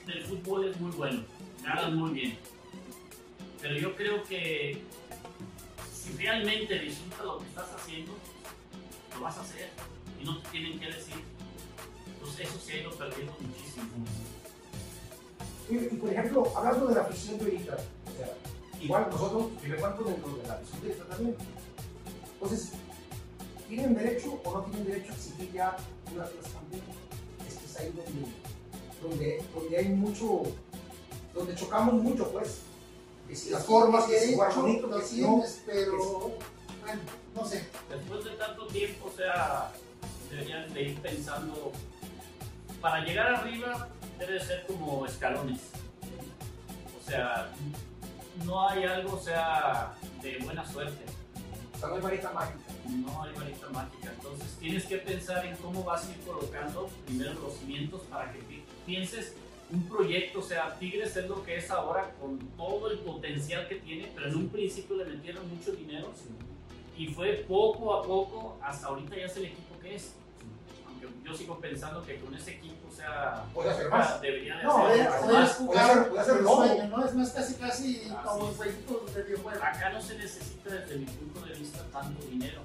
del fútbol es muy bueno, ganas muy bien. Pero yo creo que si realmente disfrutas lo que estás haciendo, lo vas a hacer y no te tienen que decir. Entonces eso se ha ido perdiendo muchísimo. Y, por ejemplo, hablando de la afición ahorita, o igual nosotros, yo me cuento dentro de la afición ahorita también. Entonces, ¿tienen derecho o no tienen derecho a exigir ya una Atlas campeón? Es ahí donde, donde, donde hay mucho, donde chocamos mucho, pues. Que si las formas, que si jugar bonito, lo que si no. pero bueno, no sé. Después de tanto tiempo, o sea, deberían de ir pensando, para llegar arriba debe de ser como escalones. O sea, no hay algo, o sea, de buena suerte. Sea, no hay varita mágica. No hay varita mágica. Entonces tienes que pensar en cómo vas a ir colocando primero los cimientos para que pi- pienses un proyecto. O sea, Tigres es lo que es ahora con todo el potencial que tiene, pero en un principio le metieron mucho dinero y fue poco a poco, hasta ahorita ya es el equipo que es. Aunque yo sigo pensando que con ese equipo, sea, Puede hacer más. debería de No, hacer es, más. es puede jugar ser- puede lobo. sueño, ¿no? Es más casi casi Ah, como sí. jueguitos de videojuego. Acá no se necesita desde mi punto de vista tanto dinero,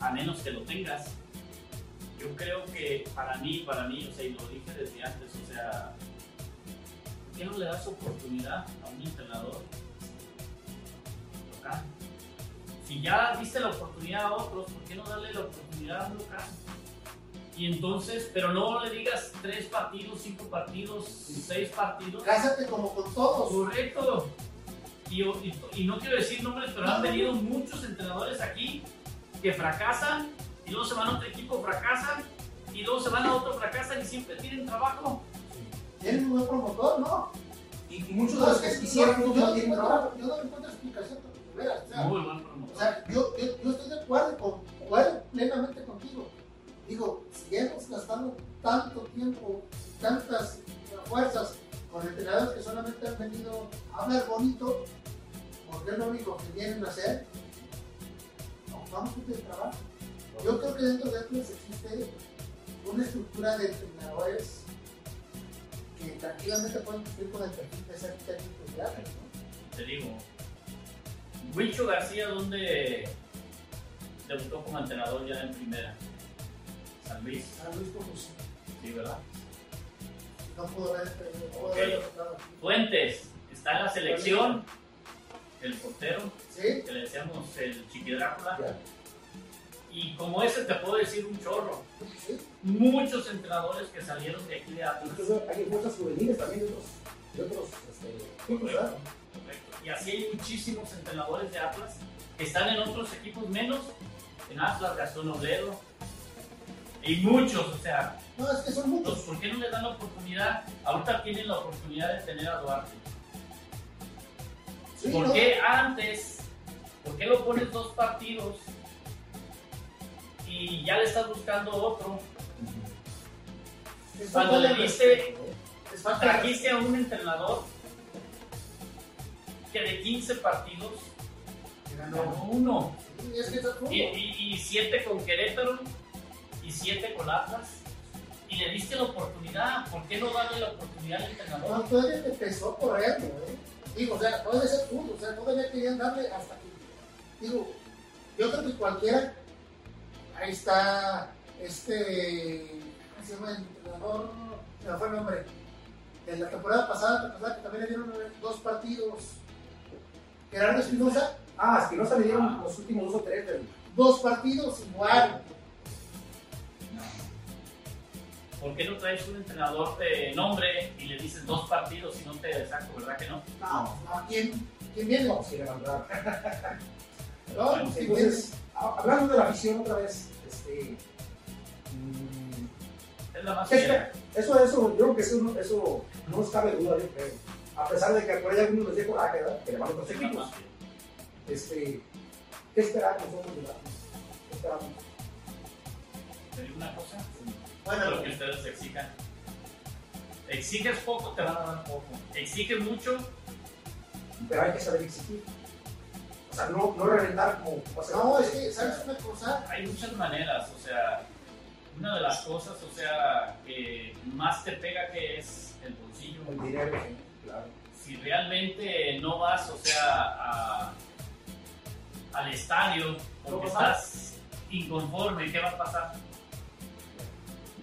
a menos que lo tengas. Yo creo que para mí, para mí, o sea, y lo dije desde antes, o sea, ¿por qué no le das oportunidad a un entrenador local? Si ya diste la oportunidad a otros, ¿por qué no darle la oportunidad a un local? Y entonces, pero no le digas tres partidos, cinco partidos, seis partidos. Cásate como con todos. Correcto. Y, y- y no quiero decir nombres, pero han venido muchos entrenadores aquí que fracasan y luego se van a otro equipo, fracasan y luego se van a otro, fracasan y siempre tienen trabajo. Tienen un buen promotor, ¿no? Y, y muchos de No, los es que yo, no yo, tienen encuentro, trabajo. yo no encuentro explicación de veras. O sea, Muy buen o promotor. sea, yo, yo, yo estoy de acuerdo, con, acuerdo plenamente contigo. Digo, si hemos gastado tanto tiempo, tantas fuerzas con entrenadores que solamente han venido a hablar bonito, porque es lo único que vienen a hacer, ocupamos un trabajo. Yo creo que dentro de Atlas existe una estructura de entrenadores que tranquilamente pueden cumplir con el perfil de ser técnicos de Atlas, ¿no? Te digo. Huicho García, ¿dónde debutó como entrenador ya en primera? San Luis, San Luis Potosí. sí, ¿verdad? No pudo haber, no pudo Ok. haber resultado aquí. Fuentes, está en la selección, el portero, ¿Sí? que le decíamos el chiquidrácula. Y como ese te puedo decir un chorro. ¿Sí? Muchos entrenadores que salieron de aquí de Atlas. Entonces, hay fuerzas juveniles también de otros, de otros este. Correcto. Y así hay muchísimos entrenadores de Atlas que están en otros equipos menos. En Atlas, Gastón Obledo. Y muchos, o sea, No, es que son muchos. ¿por qué no le dan la oportunidad? Ahorita tienen la oportunidad de tener a Duarte. Sí, ¿Por ¿no? qué antes? ¿Por qué lo pones dos partidos y ya le estás buscando otro? Es Cuando le diste. Es de trajiste a un entrenador que de 15 partidos ganó uno. Es que es. Y, y, y siete con Querétaro y siete con Atlas. Y le diste la oportunidad. ¿Por qué no darle la oportunidad al No, entrenador? todavía empezó corriendo, ¿eh? Digo, o sea, puede ser fútbol, o sea, todavía querían darle hasta que. Digo, yo creo que cualquiera. Ahí está este. ¿Cómo se llama el entrenador? Se me fue el nombre. De la temporada pasada, que también le dieron dos partidos. Gerardo Espinosa, Ah, Espinosa le dieron los últimos dos o tres del. dos partidos igual. ¿Por qué no traes un entrenador de nombre y le dices dos partidos y no te saco, verdad que no? No, no, ¿quién, quién viene? No, sí, levantar. No, pues, ¿quién viene? Entonces, a- hablando de la afición otra vez, este. mm, Es la más ¿qué fiera. espe- Eso, eso, yo creo que eso, no- eso no nos cabe duda, yo creo. A pesar de que por ahí algunos les dé coraje, ¿verdad? Que le van a otros Es equipos. Este, ¿Qué esperamos nosotros de la ¿Qué esperamos? Una cosa, Bueno, lo que ustedes exijan. Exiges poco, te van a dar poco. Exiges mucho, Pero hay que saber exigir. O sea, no, no reventar como, como hace no, es que, ¿sabes una cosa? hay muchas maneras, o sea, una de las cosas, o sea, que más te pega que es el bolsillo. el dinero, claro. Si realmente no vas, o sea, a- al estadio porque estás inconforme, ¿qué va a pasar?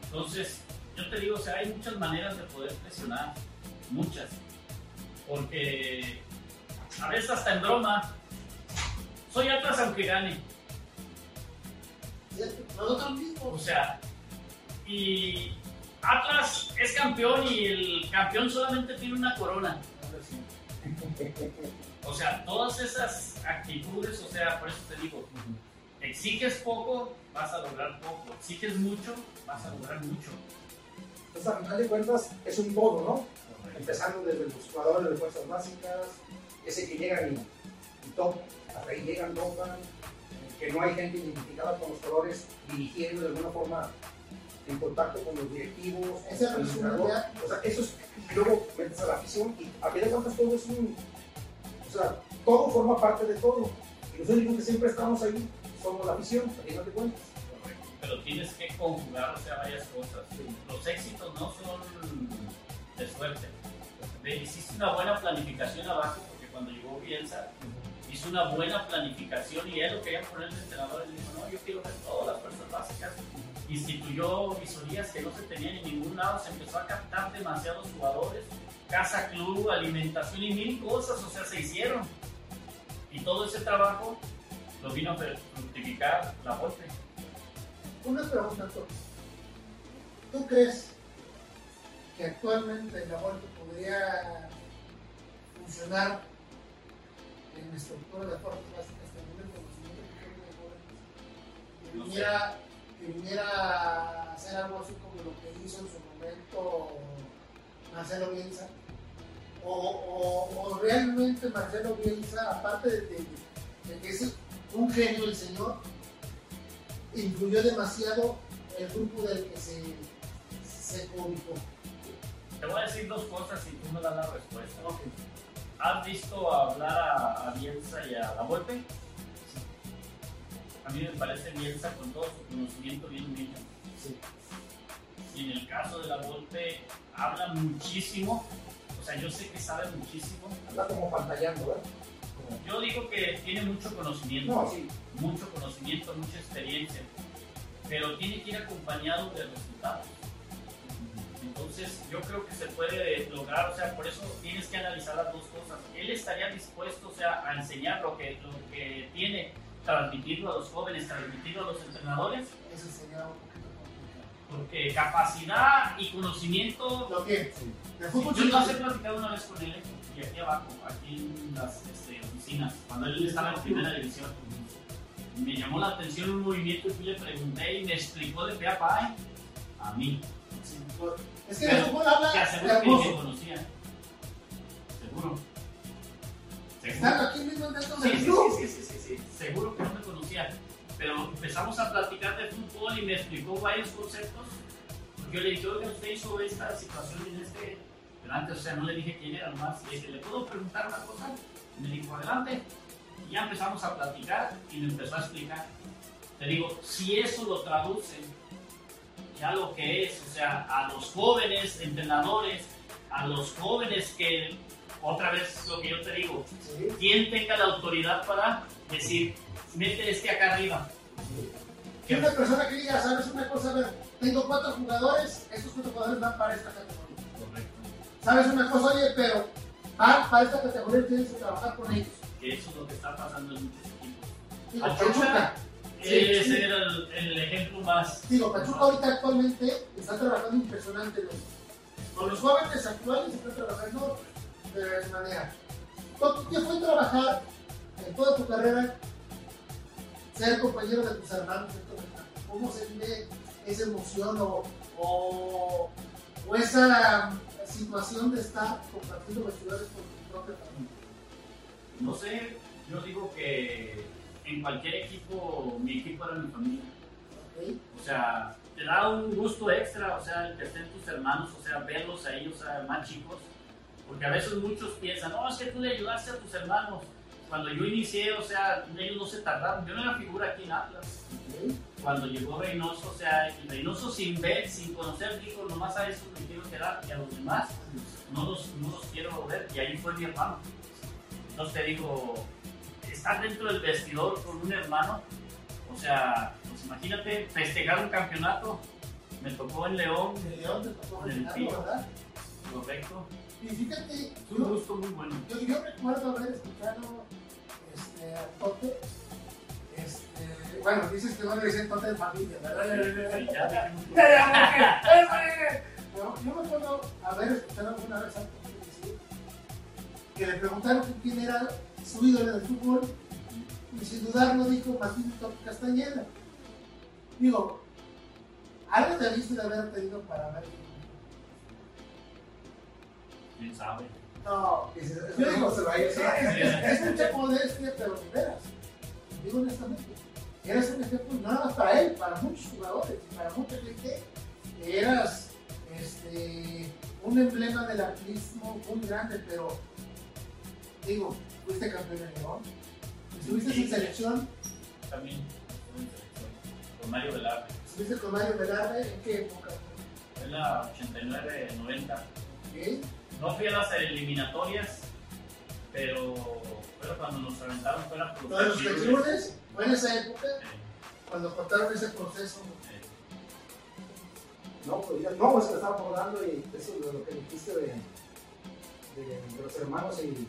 Entonces, yo te digo, o sea, hay muchas maneras de poder presionar, muchas, porque a veces hasta en broma, soy atrás aunque gane. Nosotros O mismos. sea, y Atlas es campeón y el campeón solamente tiene una corona. O sea, todas esas actitudes, o sea, por eso te digo, exiges poco, vas a lograr poco. Exiges mucho, vas a lograr mucho. Entonces, a final de cuentas, es un todo, ¿no? Empezando desde los jugadores de fuerzas básicas, ese que llegan y, y topan, hasta ahí llegan, topan, eh, que no hay gente identificada con los colores, dirigiendo de alguna forma en contacto con los directivos, Ese con O sea, eso es, y luego metes a la afición y a fin de cuentas todo es un, o sea, todo forma parte de todo. Y que siempre estamos ahí somos la afición, a final de cuentas. Pero tienes que conjugar, o sea, varias cosas. Los éxitos no son de suerte. Hiciste una buena planificación abajo, porque cuando llegó Bielsa, hizo una buena planificación y él lo quería poner de entrenador y dijo, no, yo quiero ver todas las fuerzas básicas. Instituyó visorías que no se tenían en ningún lado, se empezó a captar demasiados jugadores, casa, club, alimentación y mil cosas, o sea, se hicieron. Y todo ese trabajo lo vino a fructificar la Volpe. Una pregunta. ¿Tú crees que actualmente la Volpe podría funcionar en estructura de fuerzas básicas teniendo el conocimiento que tiene de jóvenes? Que viniera, que viniera a hacer algo así como lo que hizo en su momento Marcelo Bielsa. O, o- o realmente Marcelo Bielsa, aparte de, de- de que es un genio el señor, influyó demasiado el grupo del que se, se coubicó. Te voy a decir dos cosas y tú me das la respuesta. ¿Has visto hablar a, a Bielsa y a La Volpe? A mí me parece Bielsa con todo su conocimiento bien humilde. Y en el caso de La Volpe habla muchísimo. O sea, yo sé que sabe muchísimo. Anda como pantallando, ¿verdad? Yo digo que tiene mucho conocimiento. No, sí, mucho conocimiento, mucha experiencia, pero tiene que ir acompañado de resultados. Entonces, yo creo que se puede lograr, o sea, por eso tienes que analizar las dos cosas. Él estaría dispuesto, o sea, a enseñar lo que, lo que tiene, transmitirlo a los jóvenes, transmitirlo a los entrenadores, Eso sería un poquito complicado. porque capacidad y conocimiento Lo que, fútbol yo no he platicado una vez con él, y aquí abajo, aquí en las este, oficinas, cuando él estaba en primera división. Me llamó la atención un movimiento y le pregunté y me explicó de pe a pa, a mí. Es que de fútbol habla Te aseguro que me conocía. Seguro. Están aquí mismo Sí, del sí, sí, sí, sí, sí, seguro que no me conocía. Pero empezamos a platicar de fútbol y me explicó varios conceptos. Yo le dije, oiga, usted hizo esta situación en este. Pero antes, o sea, no le dije quién era nomás. Le dije, ¿le puedo preguntar una cosa? Y me dijo, adelante. Y ya empezamos a platicar y me empezó a explicar. Te digo, si eso lo traduce ya lo que es, o sea, a los jóvenes entrenadores, a los jóvenes que, otra vez lo que yo te digo, Sí. ¿Quién tenga la autoridad para decir, mete este acá arriba? Que una persona que diga, sabes una cosa, a ver, tengo cuatro jugadores, estos cuatro jugadores van para esta categoría. Sabes una cosa, oye, pero van para esta categoría tienes que trabajar con ellos. Que eso es lo que está pasando en muchos equipos. Digo, Pachuca. Sí, Ese sí. era el, el ejemplo más. digo, Pachuca ahorita actualmente está trabajando impresionante. Con los jóvenes actuales está trabajando de manera. ¿Tú ¿Qué fue trabajar en toda tu carrera? Ser compañero de tus hermanos. ¿Cómo se vive esa emoción o, o, o esa situación de estar compartiendo vestidores con tu propia familia? No sé, yo digo que en cualquier equipo, mi equipo era mi familia. ¿ok? O sea, te da un gusto extra, o sea, el que estén tus hermanos, o sea, verlos ahí, o sea, más chicos. Porque a veces muchos piensan, no, es que tú le ayudaste a tus hermanos. Cuando yo inicié, o sea, ellos no se tardaron. Yo no era figura aquí en Atlas. Cuando llegó Reynoso, o sea, Reynoso sin ver, sin conocer, dijo, nomás a estos me quiero quedar y a los demás no los, no los quiero ver. Y ahí fue mi hermano. Entonces te digo, estar dentro del vestidor con un hermano, o sea, pues imagínate festejar un campeonato. Me tocó en León, De León te tocó En correcto. Y fíjate, Es un yo, gusto muy bueno. yo, yo recuerdo haber escuchado este, a Tote. Este, bueno, dices que no le dicen Tote de familia, ¿verdad? Sí, ya dijimos. Pero yo me acuerdo haber escuchado alguna vez a Tote decir que le preguntaron quién era su ídolo del fútbol y sin dudarlo dijo Martín Tote Castañeda. Digo, algo debiste de haber tenido para ver. ¿Quién sabe? No, yo digo, se va a ir. Es, es, es mucha modestia, pero de veras. Digo honestamente. Eres un ejemplo, nada más para él, para muchos jugadores, para mucha gente. Eras este, un emblema del atletismo muy grande, pero digo, fuiste campeón en León, estuviste en selección, También estuve en selección con Mario Velarde. estuviste con Mario Velarde, ¿en qué época? Fue la 89-90. ¿Ok? No fui a las eliminatorias, pero, pero cuando nos aventaron fuera por Lo de los fue en esa época, cuando cortaron ese proceso. No, pues ya, no, es que estaba acordando y eso de lo que dijiste de, de, de los hermanos y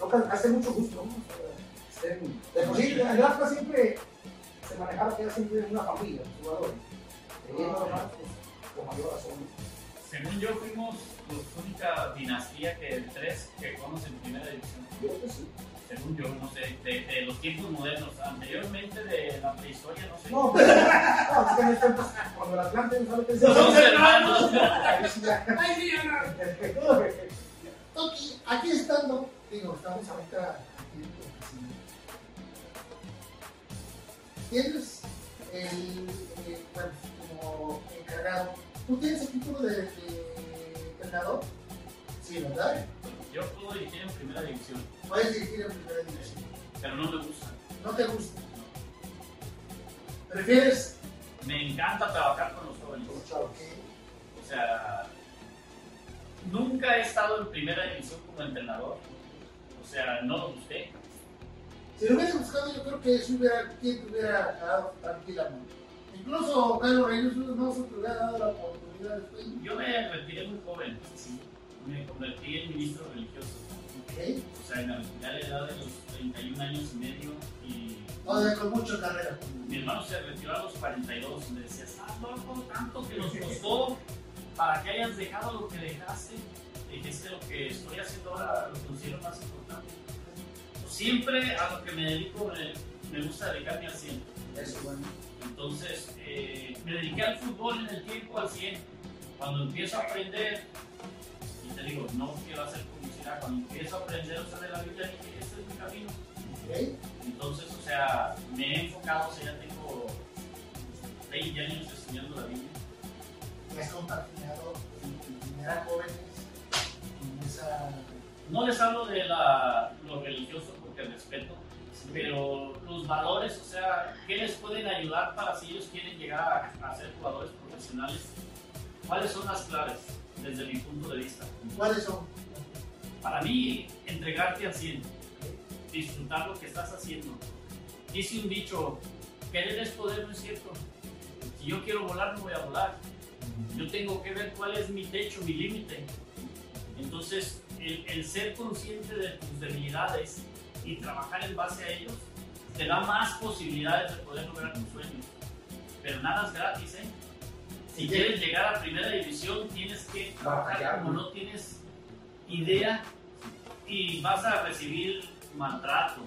no, que hace mucho gusto, ¿no? De por sí, en el Atlas siempre se manejaba que era siempre una familia, jugadores. Hermanos, pues, con mayor razón. ¿no? Según yo, fuimos la única dinastía que tres que jugamos en primera división. Yo creo que sí. Según yo, no sé, de, de los tiempos modernos. Anteriormente de la prehistoria, no sé. No, pero, no, es que en el tiempo, cuando el Atlante no sabe qué. Somos hermanos. Ahí sí ya. ¡Ay, sí! Toki, aquí estando, digo, estamos ahorita aquí. Tienes el, eh, bueno, como encargado, ¿tú tienes el título de, de entrenador? Sí, ¿verdad? Yo puedo dirigir en primera división, Puedes dirigir en primera división. pero no me gusta. No te gusta. ¿Prefieres? Me encanta trabajar con los jóvenes. Ok. O sea, nunca he estado en primera división como entrenador. O sea, no lo busqué. Si lo hubiera buscado, yo creo que si hubiera, quien te hubiera dado tranquilamente. Incluso Carlos Reynoso no se te hubiera dado la oportunidad después. Yo me retiré muy joven. Me convertí en ministro religioso. O sea, en la, edad de los 31 años y medio. Y Todavía con mucha carrera. mi hermano se retiró a los 42. Y me decía, ¿estás loco tanto que nos costó para que hayas dejado lo que dejaste? Es que lo que estoy haciendo ahora lo considero más importante. Siempre a lo que me dedico me, me gusta dedicarme al 100. Eso, bueno. Entonces, eh, me dediqué al fútbol en el tiempo al 100. Cuando empiezo a aprender, y te digo, no quiero hacer publicidad, cuando empiezo a aprender a usar la Biblia, dije, este es mi camino. Entonces, o sea, me he enfocado, o sea, ya tengo 20 años estudiando la Biblia. Y has compaginado en primera jóvenes con esa. No les hablo de la, lo religioso porque respeto, pero los valores, o sea, ¿qué les pueden ayudar para si ellos quieren llegar a, a ser jugadores profesionales? ¿Cuáles son las claves desde mi punto de vista? ¿Cuáles son? Para mí, entregarte al 100, disfrutar lo que estás haciendo. Dice un dicho, querer es poder, no es cierto. Si yo quiero volar, no voy a volar. Yo tengo que ver cuál es mi techo, mi límite. Entonces, el, el ser consciente de tus debilidades y trabajar en base a ellos, te da más posibilidades de poder lograr tus sueños. Pero nada es gratis, ¿eh? Si quieres llegar a primera división, tienes que trabajar como no tienes idea y vas a recibir maltratos,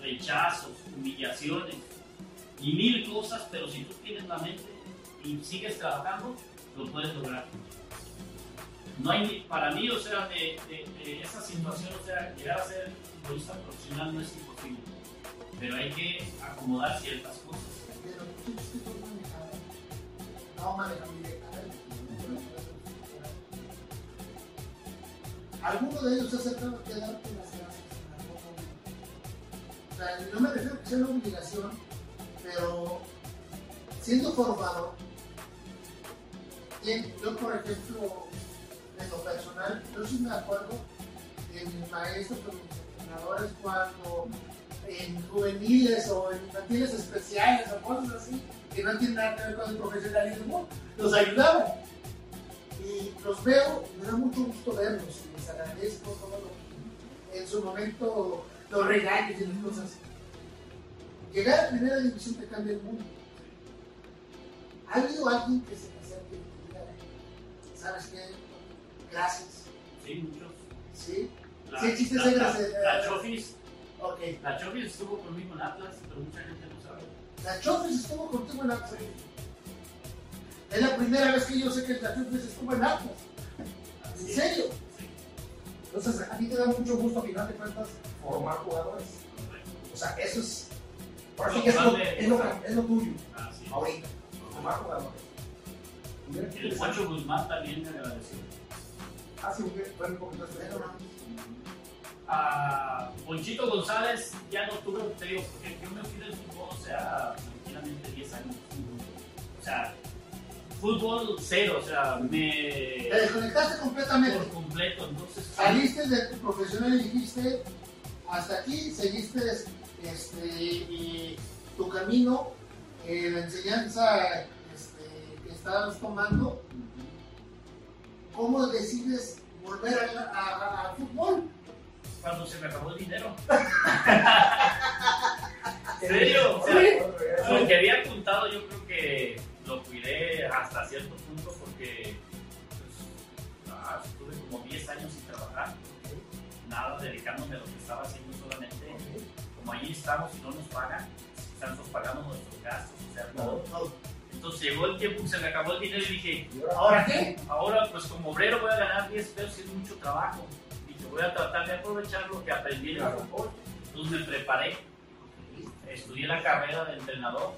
rechazos, humillaciones y mil cosas, pero si tú tienes la mente y sigues trabajando, lo puedes lograr. No hay, para mí, o sea, de, esa situación, o sea, llegar a ser futbolista profesional no es imposible, pero hay que acomodar ciertas cosas. Pero chicos que no directamente. Alguno de ellos se acercaba a quedarte las clases en algún momento. O sea, no me refiero a que sea una obligación, pero siendo formado, yo por ejemplo, lo personal, yo sí me acuerdo de mis maestros o mis entrenadores cuando en juveniles o en infantiles especiales o cosas así, que no tienen nada que ver con el profesionalismo, los ayudaban. Y los veo, y me da mucho gusto verlos y les agradezco todo lo que en su momento los regaños y las cosas. Llegar a primera división te cambia el mundo. ¿Ha habido alguien que se te acerque y diga, ¿sabes qué? Gracias. Sí, muchos. ¿Sí? La, Sí, existe la, la- la Chofis, Ok. la Chofis estuvo conmigo en Atlas, pero mucha gente no sabe. La Chofis estuvo contigo en Atlas. Es la primera vez que yo sé que la Chofis estuvo en Atlas. ¿En serio? Sí, Entonces, a ti te da mucho gusto, a final de cuentas, formar jugadores. correcto. O sea, eso es. Sí Lo que es lo, es lo, es tuyo, ahorita. Formar jugadores. El. Juancho Guzmán también me agradeció. Ah, sí. A Ponchito González ya no tuve, te digo, porque yo me fui del fútbol, o sea, tranquilamente 10 años. O sea, fútbol cero, o sea, me. Te desconectaste completamente. por completo, entonces. Saliste de tu profesional y dijiste, hasta aquí seguiste este, y tu camino, eh, la enseñanza este, que estabas tomando. ¿Cómo decides volver al a, a- al fútbol? Cuando se me acabó el dinero. ¿En serio? O sea, Sí. Lo que había apuntado yo creo que lo cuidé hasta cierto punto porque pues, ah, estuve como 10 años sin trabajar, nada dedicándome a lo que estaba haciendo solamente. Como allí estamos y no nos pagan, estamos pagando nuestros gastos, o sea, todo. Entonces llegó el tiempo que se me acabó el dinero y dije, ahora- ¿Ahora qué? ahora pues como obrero voy a ganar 10 pesos y es mucho trabajo. Y que voy a tratar de aprovechar lo que aprendí en el fútbol. Entonces me preparé, estudié la carrera de entrenador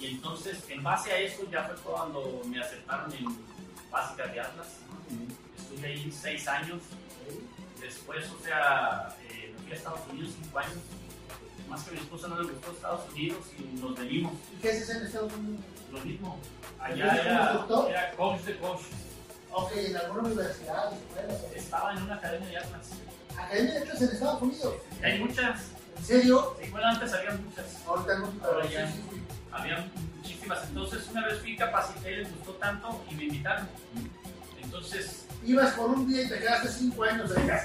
y entonces en base a eso ya fue cuando me aceptaron en Básicas de Atlas. Estuve ahí 6 años. Después, o sea, eh, me fui a Estados Unidos 5 años. Más que mi esposa no le gustó Estados Unidos y nos venimos. ¿Y qué haces en Estados Unidos? Lo mismo. ¿Fuiste Allá era, era coach de coach. Ok, en alguna universidad, escuela. Estaba en una academia de Atlas. Academia de Letras en Estados Unidos. Hay muchas. ¿En serio? Sí, bueno, antes había muchas. Ahorita no, Ahora sí, ya. sí, sí. Había muchísimas. Entonces, una vez fui capacité y les gustó tanto y me invitaron. Entonces, Ibas por un día y te quedaste cinco años allá.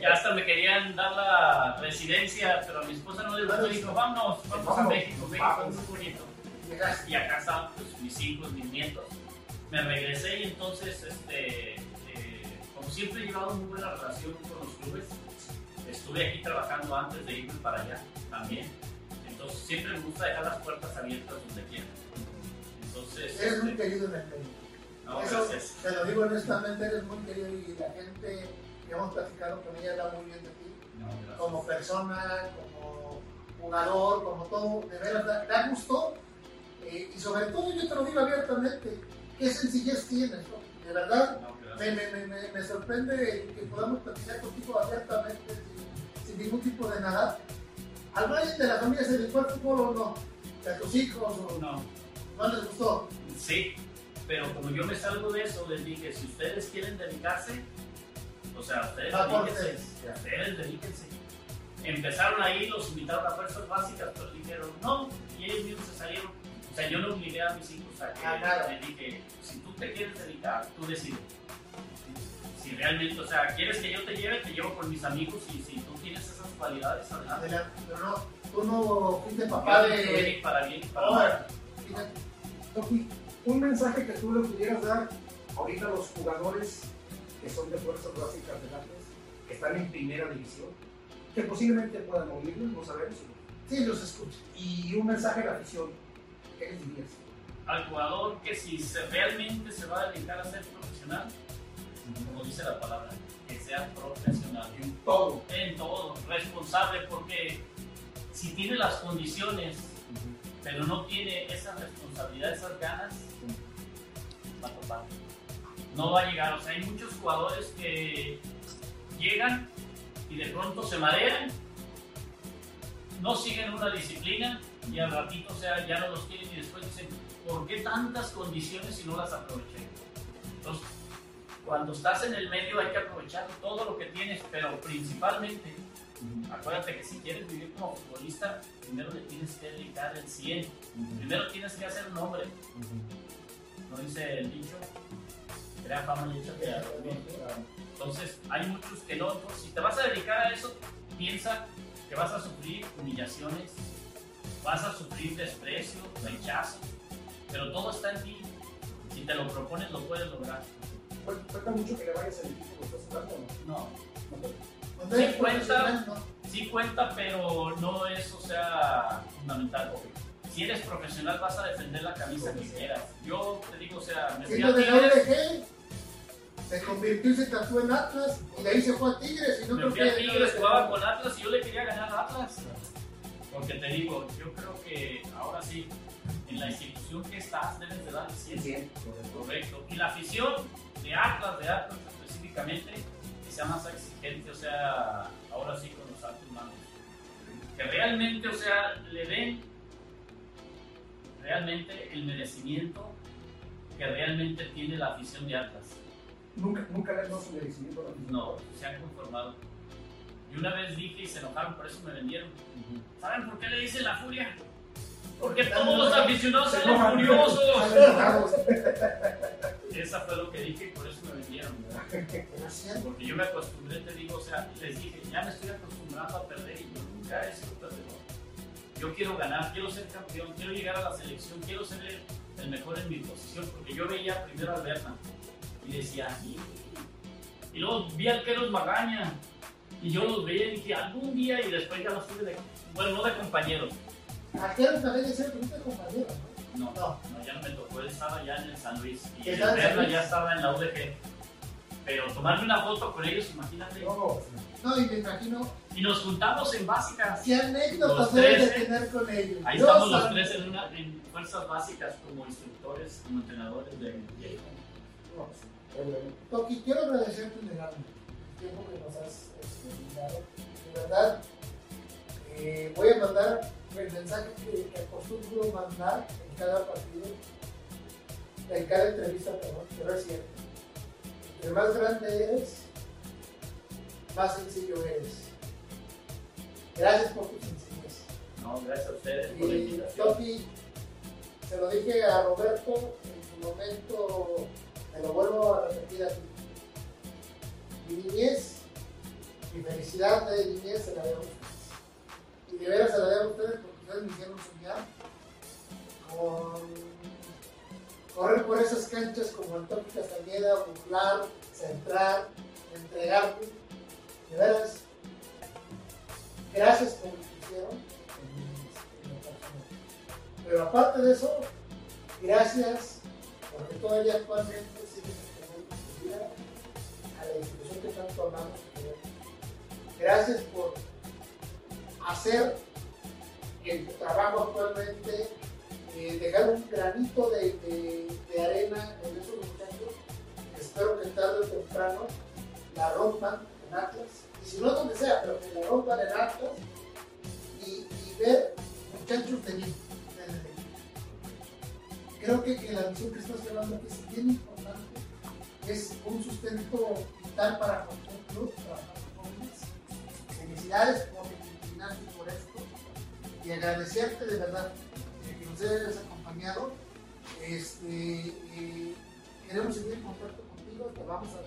Ya hasta me querían dar la residencia, pero mi esposa no le gustó y dijo, vámonos, vamos a. México, México es muy bonito. Y acá estaban pues, mis hijos, mis nietos. Me regresé y entonces, este, eh, como siempre he llevado muy buena relación con los clubes, estuve aquí trabajando antes de irme para allá también. Entonces siempre me gusta dejar las puertas abiertas donde quiera. Entonces, Eres muy este, querido en el no, Eso, gracias. te lo digo honestamente, eres muy querido y la gente que hemos platicado con ella habla muy bien de ti. No. Como persona, como jugador, como todo. De veras, da, da gusto. eh, y sobre todo, yo te lo digo abiertamente, qué sencillez tienes, ¿no? De verdad, No, me, me, me, me, sorprende que podamos platicar contigo abiertamente, sin, sin ningún tipo de nada. ¿Alguien de la familia se dedicó al fútbol o no? ¿De tus hijos o No, no les gustó? sí, pero como yo me salgo de eso, les dije, si ustedes quieren dedicarse, o sea, ustedes dedíquense, ustedes. dedíquense. Empezaron ahí, los invitaron a fuerzas básicas, pero dijeron no, y ellos mismos se salieron. O sea, yo no obligué a mis hijos a que Ah, les dije, si tú te quieres dedicar, tú decides. Si realmente, o sea, quieres que yo te lleve, te llevo con mis amigos y si tú tienes esas cualidades, adelante. Adelante. Pero no, tú no fuiste papá estoy de... para bien y para Ahora, mal. Toki, un mensaje que tú le pudieras dar ahorita a los jugadores que son de fuerzas básicas de Atlas, que están en primera división, que posiblemente puedan oírlos, no sabemos. sí los escucho. Y un mensaje a la afición, ¿qué les dirías? al jugador que si se, realmente se va a dedicar a ser profesional, como dice la palabra, que sea profesional En todo. en todo, responsable, porque si tiene las condiciones pero no tiene esa responsabilidad, esas ganas, va a topar. No va a llegar. O sea, hay muchos jugadores que llegan y de pronto se marean, no siguen una disciplina y al ratito, o sea, ya no los quieren y después dicen, ¿por qué tantas condiciones si no las aproveché? Entonces, cuando estás en el medio hay que aprovechar todo lo que tienes, pero principalmente, acuérdate que si quieres vivir como futbolista, primero le tienes que dedicar el 100, primero tienes que hacer nombre. ¿No dice el dicho? Crea fama y échate a dormir. Entonces, hay muchos que no. Entonces, si te vas a dedicar a eso, piensa que vas a sufrir humillaciones, vas a sufrir desprecio, rechazo, pero todo está en ti. Si te lo propones, lo puedes lograr. Falta mucho que le vayas al equipo que estás jugando, ¿no? No, Cuando Sí eres cuenta. profesional, no. sí cuenta, pero no es, o sea, fundamental. Si eres profesional, vas a defender la camisa que quieras. Yo te digo, o sea, me fui a de la Tigres, se convirtió y se tatuó en Atlas y de ahí se fue a Tigres y no me creo fui a Tigres, jugaba con Atlas y yo le quería ganar a Atlas. Porque te digo, yo creo que ahora sí, en la institución que estás, debes de dar el 100. Bien, Correcto. Y la afición de Atlas, de Atlas específicamente, que sea más exigente, o sea, ahora sí con los altos mandos. Que realmente, o sea, le den realmente el merecimiento que realmente tiene la afición de Atlas. Nunca, nunca le han dado su merecimiento a la afición. No, se han conformado. Y una vez dije y se enojaron, por eso me vendieron. ¿Saben por qué le dicen la furia? Porque todos los aficionados Se salen enojan. furiosos. Esa fue lo que dije y por eso me vendieron. Porque yo me acostumbré, te digo, o sea, les dije, ya me estoy acostumbrando a perder y yo nunca he sido perdedor. Yo quiero ganar, quiero ser campeón, quiero llegar a la selección, quiero ser el, el mejor en mi posición, porque yo veía primero a Berna y decía, "Y-". y luego vi al Keros Magaña y yo los veía y dije, algún día y después ya los tuve de, bueno, no de compañeros, Aquel también es el primer compañero, ¿no? no, No. no, ya no me tocó, él estaba ya en el San Luis y ¿Qué el Berna ya estaba en la UDG. Pero tomarme una foto con ellos, imagínate. No, No, y me imagino Y nos juntamos en básicas. qué anécdotas debes de tres, tener con ellos. Ahí estamos los tres en, una, en fuerzas básicas como instructores, como entrenadores de no, bueno. Toki, quiero agradecerte un el tiempo que nos has este, brindado. De verdad, eh, voy a mandar el mensaje que, que acostumbro mandar en cada partido, en cada entrevista, perdón, pero es cierto. Entre más grande eres, más sencillo eres. Gracias por tu sencillez. No, gracias a ustedes por la Y invitación. Topi, se lo dije a Roberto en su momento, te lo vuelvo a repetir a ti. Mi niñez, mi felicidad de niñez se la debo a ustedes. Y de veras se la debo a ustedes porque ustedes me hicieron soñar con correr por esas canchas como el Topi Castañeda, burlar, centrar, entregarte. De veras, gracias por lo que hicieron. Pero aparte de eso, gracias porque todavía actualmente sigues vida a la institución que tanto amamos. Gracias por hacer tu trabajo actualmente, eh, dejar un granito de arena en esos muchachos. Espero que tarde o temprano la rompan Atlas. Y si no donde sea, pero que la rompan en Atlas y, y ver muchachos de- Creo que, que la visión que estás llevando aquí es bien importante. Es un sustento vital para cualquier club, trabajar con jóvenes. Felicidades por inclinarte por esto y agradecerte de verdad que nos hayas acompañado. Este, eh, queremos seguir en contacto contigo, te vamos a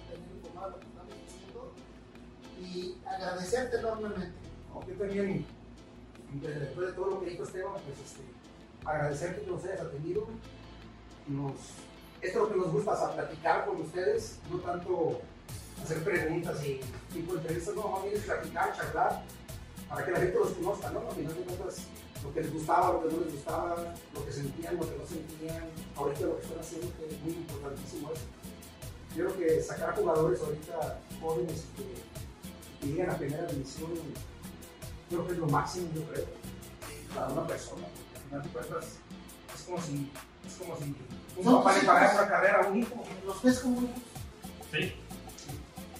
y agradecerte enormemente. No, yo también, de- después de todo lo que dijo Esteban, pues este, agradecerte que nos hayas atendido. Nos, esto es lo que nos gusta, sea, platicar con ustedes, no tanto hacer preguntas y tipo de entrevistas, no, más bien es platicar, charlar, para que la gente los conozca, ¿no? Al final de cuentas, lo que les gustaba, lo que no les gustaba, lo que sentían, lo que no sentían, ahorita lo que están haciendo, que es muy importantísimo eso. Yo creo que sacar jugadores ahorita jóvenes que, que lleguen a primera división, creo que es lo máximo, yo creo, para una persona. final de cuentas es como si, es como si un No, papá sí, le pagara una carrera a un hijo. Los ves como hijos. Sí,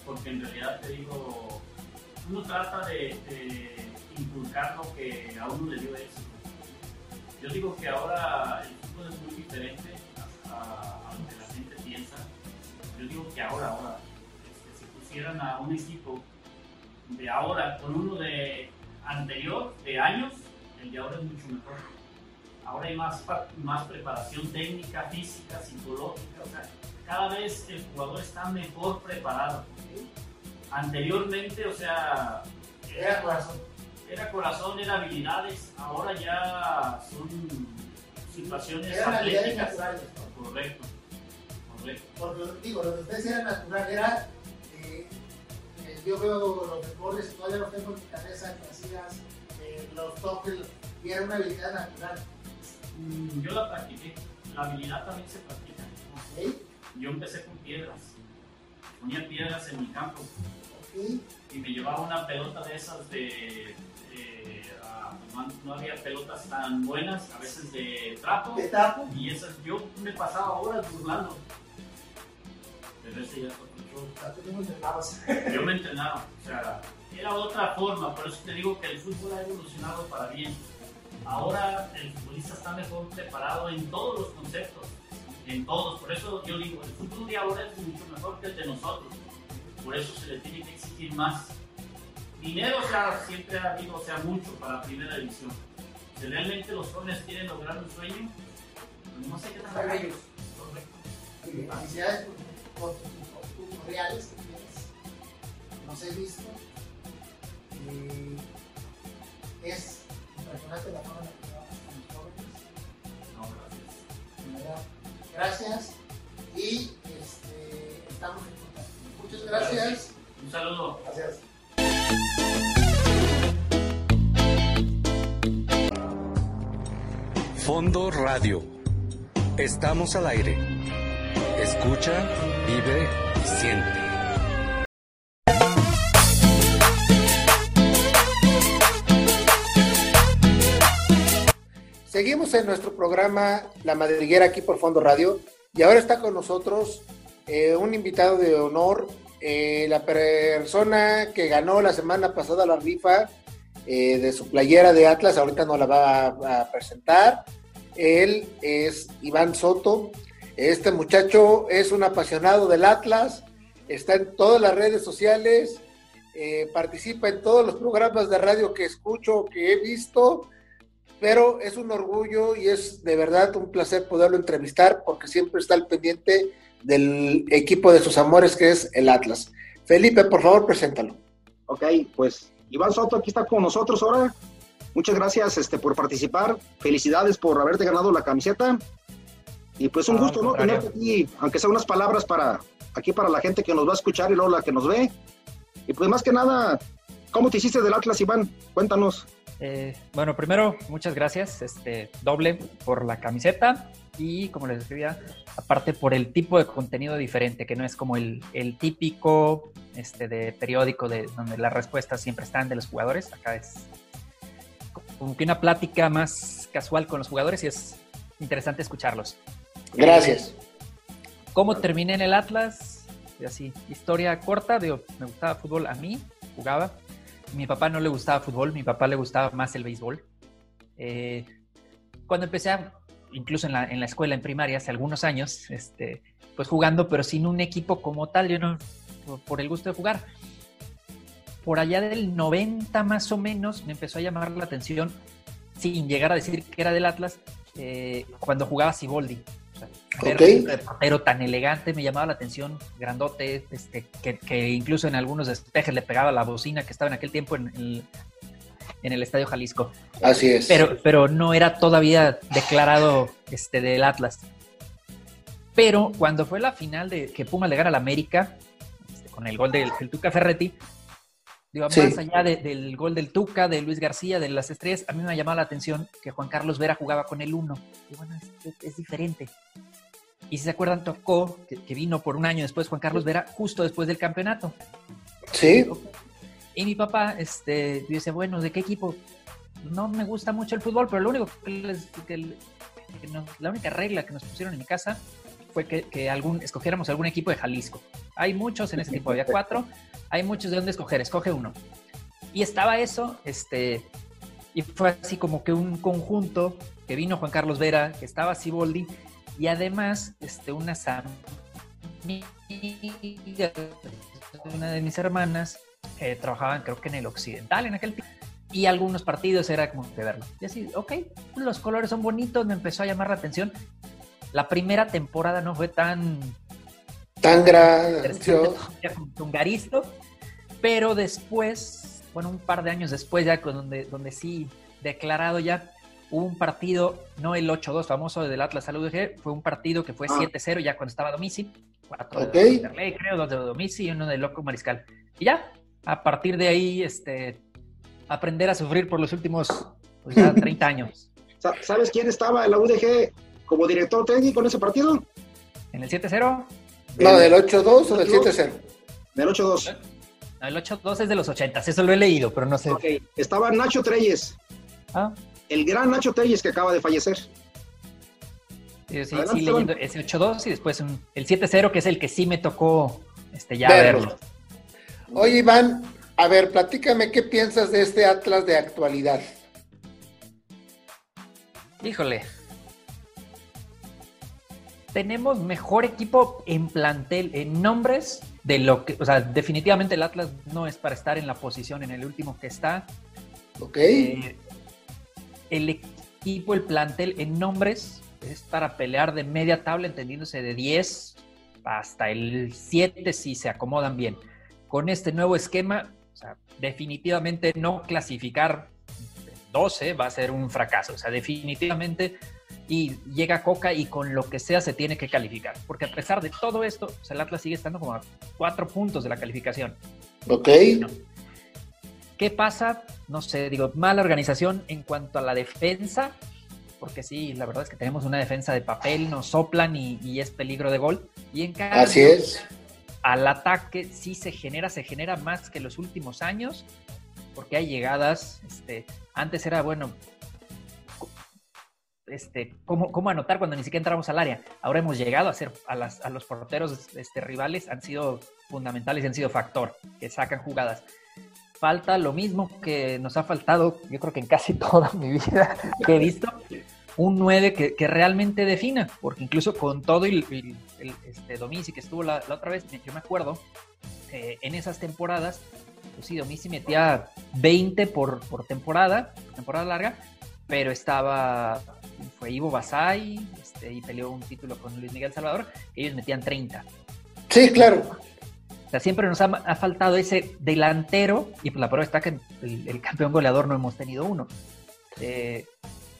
porque en realidad te digo, uno trata de, de inculcar lo que a uno le dio éxito. Yo digo que ahora el fútbol es muy diferente a, a- a lo que la gente piensa. Yo digo que ahora, ahora, este, si pusieran a un equipo de ahora con uno de anterior, de años, el de ahora es mucho mejor. Ahora hay más, más preparación técnica, física, psicológica, o sea, cada vez el jugador está mejor preparado. Anteriormente, o sea, Era corazón. era corazón, era habilidades, ahora ya son situaciones Eran atléticas. naturales. ¿no? Correcto, correcto. Porque, digo, lo de ustedes era natural, era. Yo veo los deportes, todavía los tengo en mi cabeza, que hacías eh, los toques, y era una habilidad natural. Mm, Yo la practiqué, la habilidad también se practica. ¿Ok? Yo empecé con piedras, ponía piedras en mi campo y me llevaba una pelota de esas de. eh, ah, no, no había pelotas tan buenas, a veces de trapo. Te tapo. Y esas, yo me pasaba horas burlando. Pero ese ya es Yo me entrenaba, o sea, era otra forma, por eso te digo que el fútbol ha evolucionado para bien. Ahora el futbolista está mejor preparado en todos los conceptos, en todos. Por eso yo digo, el fútbol de ahora es mucho mejor que el de nosotros. Por eso se le tiene que exigir más. Dinero, o sea, siempre ha habido, o sea, mucho para primera división. Si realmente los jóvenes quieren lograr un sueño, pues no sé qué tal. ellos. Correcto. Felicidades por, reales que tienes. Los he visto. Eh, es impresionante la forma en la que trabajas con los jóvenes. No, gracias. Gracias. Y este, estamos en contacto. Muchas gracias. Un saludo. Gracias. Fondo Radio. Estamos al aire. Escucha, vive Seguimos en nuestro programa La Madriguera aquí por Fondo Radio y ahora está con nosotros eh, un invitado de honor, eh, la persona que ganó la semana pasada la rifa eh, de su playera de Atlas, ahorita no la va a presentar. Él es Iván Soto. Este muchacho es un apasionado del Atlas, está en todas las redes sociales, eh, participa en todos los programas de radio que escucho, que he visto pero es un orgullo y es de verdad un placer poderlo entrevistar porque siempre está al pendiente del equipo de sus amores que es el Atlas. Felipe, por favor, preséntalo. Ok, pues Iván Soto aquí está con nosotros ahora. Muchas gracias este, por participar. Felicidades por haberte ganado la camiseta. Y pues un No, gusto, ¿no? contrario. Tenerte aquí, aunque sea unas palabras para aquí para la gente que nos va a escuchar y luego la que nos ve. Y pues más que nada, ¿cómo te hiciste del Atlas, Iván? Cuéntanos. Eh, bueno, primero, muchas gracias, este, doble por la camiseta y como les escribía, aparte por el tipo de contenido diferente, que no es como el, el típico este, de periódico de donde las respuestas siempre están de los jugadores. Acá es como que una plática más casual con los jugadores y es interesante escucharlos. Gracias. ¿Cómo terminé en el Atlas? Y así, historia corta, digo, me gustaba fútbol a mí, jugaba. Mi papá no le gustaba fútbol, mi papá le gustaba más el béisbol. Eh, cuando empecé, a- incluso en la, en la escuela, en primaria, hace algunos años, este, pues jugando, pero sin un equipo como tal, yo no, por, el gusto de jugar. Por allá del 90 más o menos, me empezó a llamar la atención, sin llegar a decir que era del Atlas, eh, cuando jugaba Siboldi. O sea, ver Ok. ese portero tan elegante me llamaba la atención, grandote, este, que, que incluso en algunos despejes le pegaba la bocina que estaba en aquel tiempo en el, en el Estadio Jalisco. Así es. Pero, pero no era todavía declarado este, del Atlas. Pero cuando fue la final de que Puma le gana al América, este, con el gol del, del Tuca Ferretti, digo, Sí. más allá de- del gol del Tuca, de Luis García, de las estrellas, a mí me llamaba la atención que Juan Carlos Vera jugaba con el 1. Y bueno, es, es- es diferente. Y si se acuerdan, tocó, que, que vino por un año después Juan Carlos Vera, justo después del campeonato. Sí, Y mi papá este, dice, bueno, ¿de qué equipo? no me gusta mucho el fútbol, pero lo único que, les- que- que nos- la única regla que nos pusieron en mi casa fue que, que algún, escogiéramos algún equipo de Jalisco. Hay muchos en ese tipo, había cuatro, hay muchos de dónde escoger, escoge uno. Y estaba eso, este, y fue así como que un conjunto que vino Juan Carlos Vera, que estaba Siboldi, y además este, amigas, una de mis hermanas, eh, trabajaban creo que en el Occidental en aquel tiempo, y algunos partidos era como de verlo. Y así, ok, los colores son bonitos, me empezó a llamar la atención. La primera temporada no fue tan Tan con Tungaristo, pero después, bueno, un par de años después ya con donde, donde sí declarado ya hubo un partido, no el 8-2 famoso del Atlas al UDG, fue un partido que fue Ah. 7-0 ya cuando estaba Domici, cuatro Ok. de Monterrey, creo, dos de Domici y uno de Loco Mariscal. Y ya, a partir de ahí, este, aprender a sufrir por los últimos pues, ya 30 años. Sa- ¿Sabes quién estaba en la UDG como director técnico en ese partido? En el 7-0, No, del 8-2 o del 7-0. Del 8-2. no, el 8-2 es de los 80, eso lo he leído, pero no sé. Ok. Estaba Nacho Treyes, Ah, el gran Nacho Treyes que acaba de fallecer. Sí, sí, sí, leyendo ese 8-2 y después un- el 7-0, que es el que sí me tocó este, ya Verlo. verlo. Oye, Iván, a ver, platícame qué piensas de este Atlas de actualidad. Híjole. Tenemos mejor equipo en plantel, en nombres, de lo que, o sea, definitivamente el Atlas no es para estar en la posición en el último que está. ¿Ok? Eh, el equipo, el plantel en nombres es para pelear de media tabla, entendiéndose de 10 hasta el 7 si se acomodan bien. Con este nuevo esquema, o sea, definitivamente no clasificar 12 va a ser un fracaso. O sea, definitivamente y llega Coca y con lo que sea se tiene que calificar. Porque a pesar de todo esto, sea, el Atlas sigue estando como a cuatro puntos de la calificación. ¿Ok? ¿Qué pasa? No sé, digo, mala organización en cuanto a la defensa, porque sí, la verdad es que tenemos una defensa de papel, nos soplan y, y es peligro de gol. Y en cambio, Así es. al ataque sí se genera, se genera más que los últimos años, porque hay llegadas, este, antes era, bueno, este, ¿cómo, cómo anotar cuando ni siquiera entramos al área? Ahora hemos llegado a ser, a, las, a los porteros este, rivales, han sido fundamentales han sido factor, que sacan jugadas. Falta lo mismo que nos ha faltado, yo creo que en casi toda mi vida que he visto, un 9 que, que realmente defina, porque incluso con todo y el, el, este, Domici que estuvo la, la, otra vez, yo me acuerdo, eh, en esas temporadas, pues sí, Domici metía 20 por, por temporada, temporada larga, pero estaba, fue Ivo Basay este, y peleó un título con Luis Miguel Salvador, ellos metían 30. Sí, claro. O sea, siempre nos ha, ha, faltado ese delantero, y pues la prueba está que el, el campeón goleador no hemos tenido uno. Eh,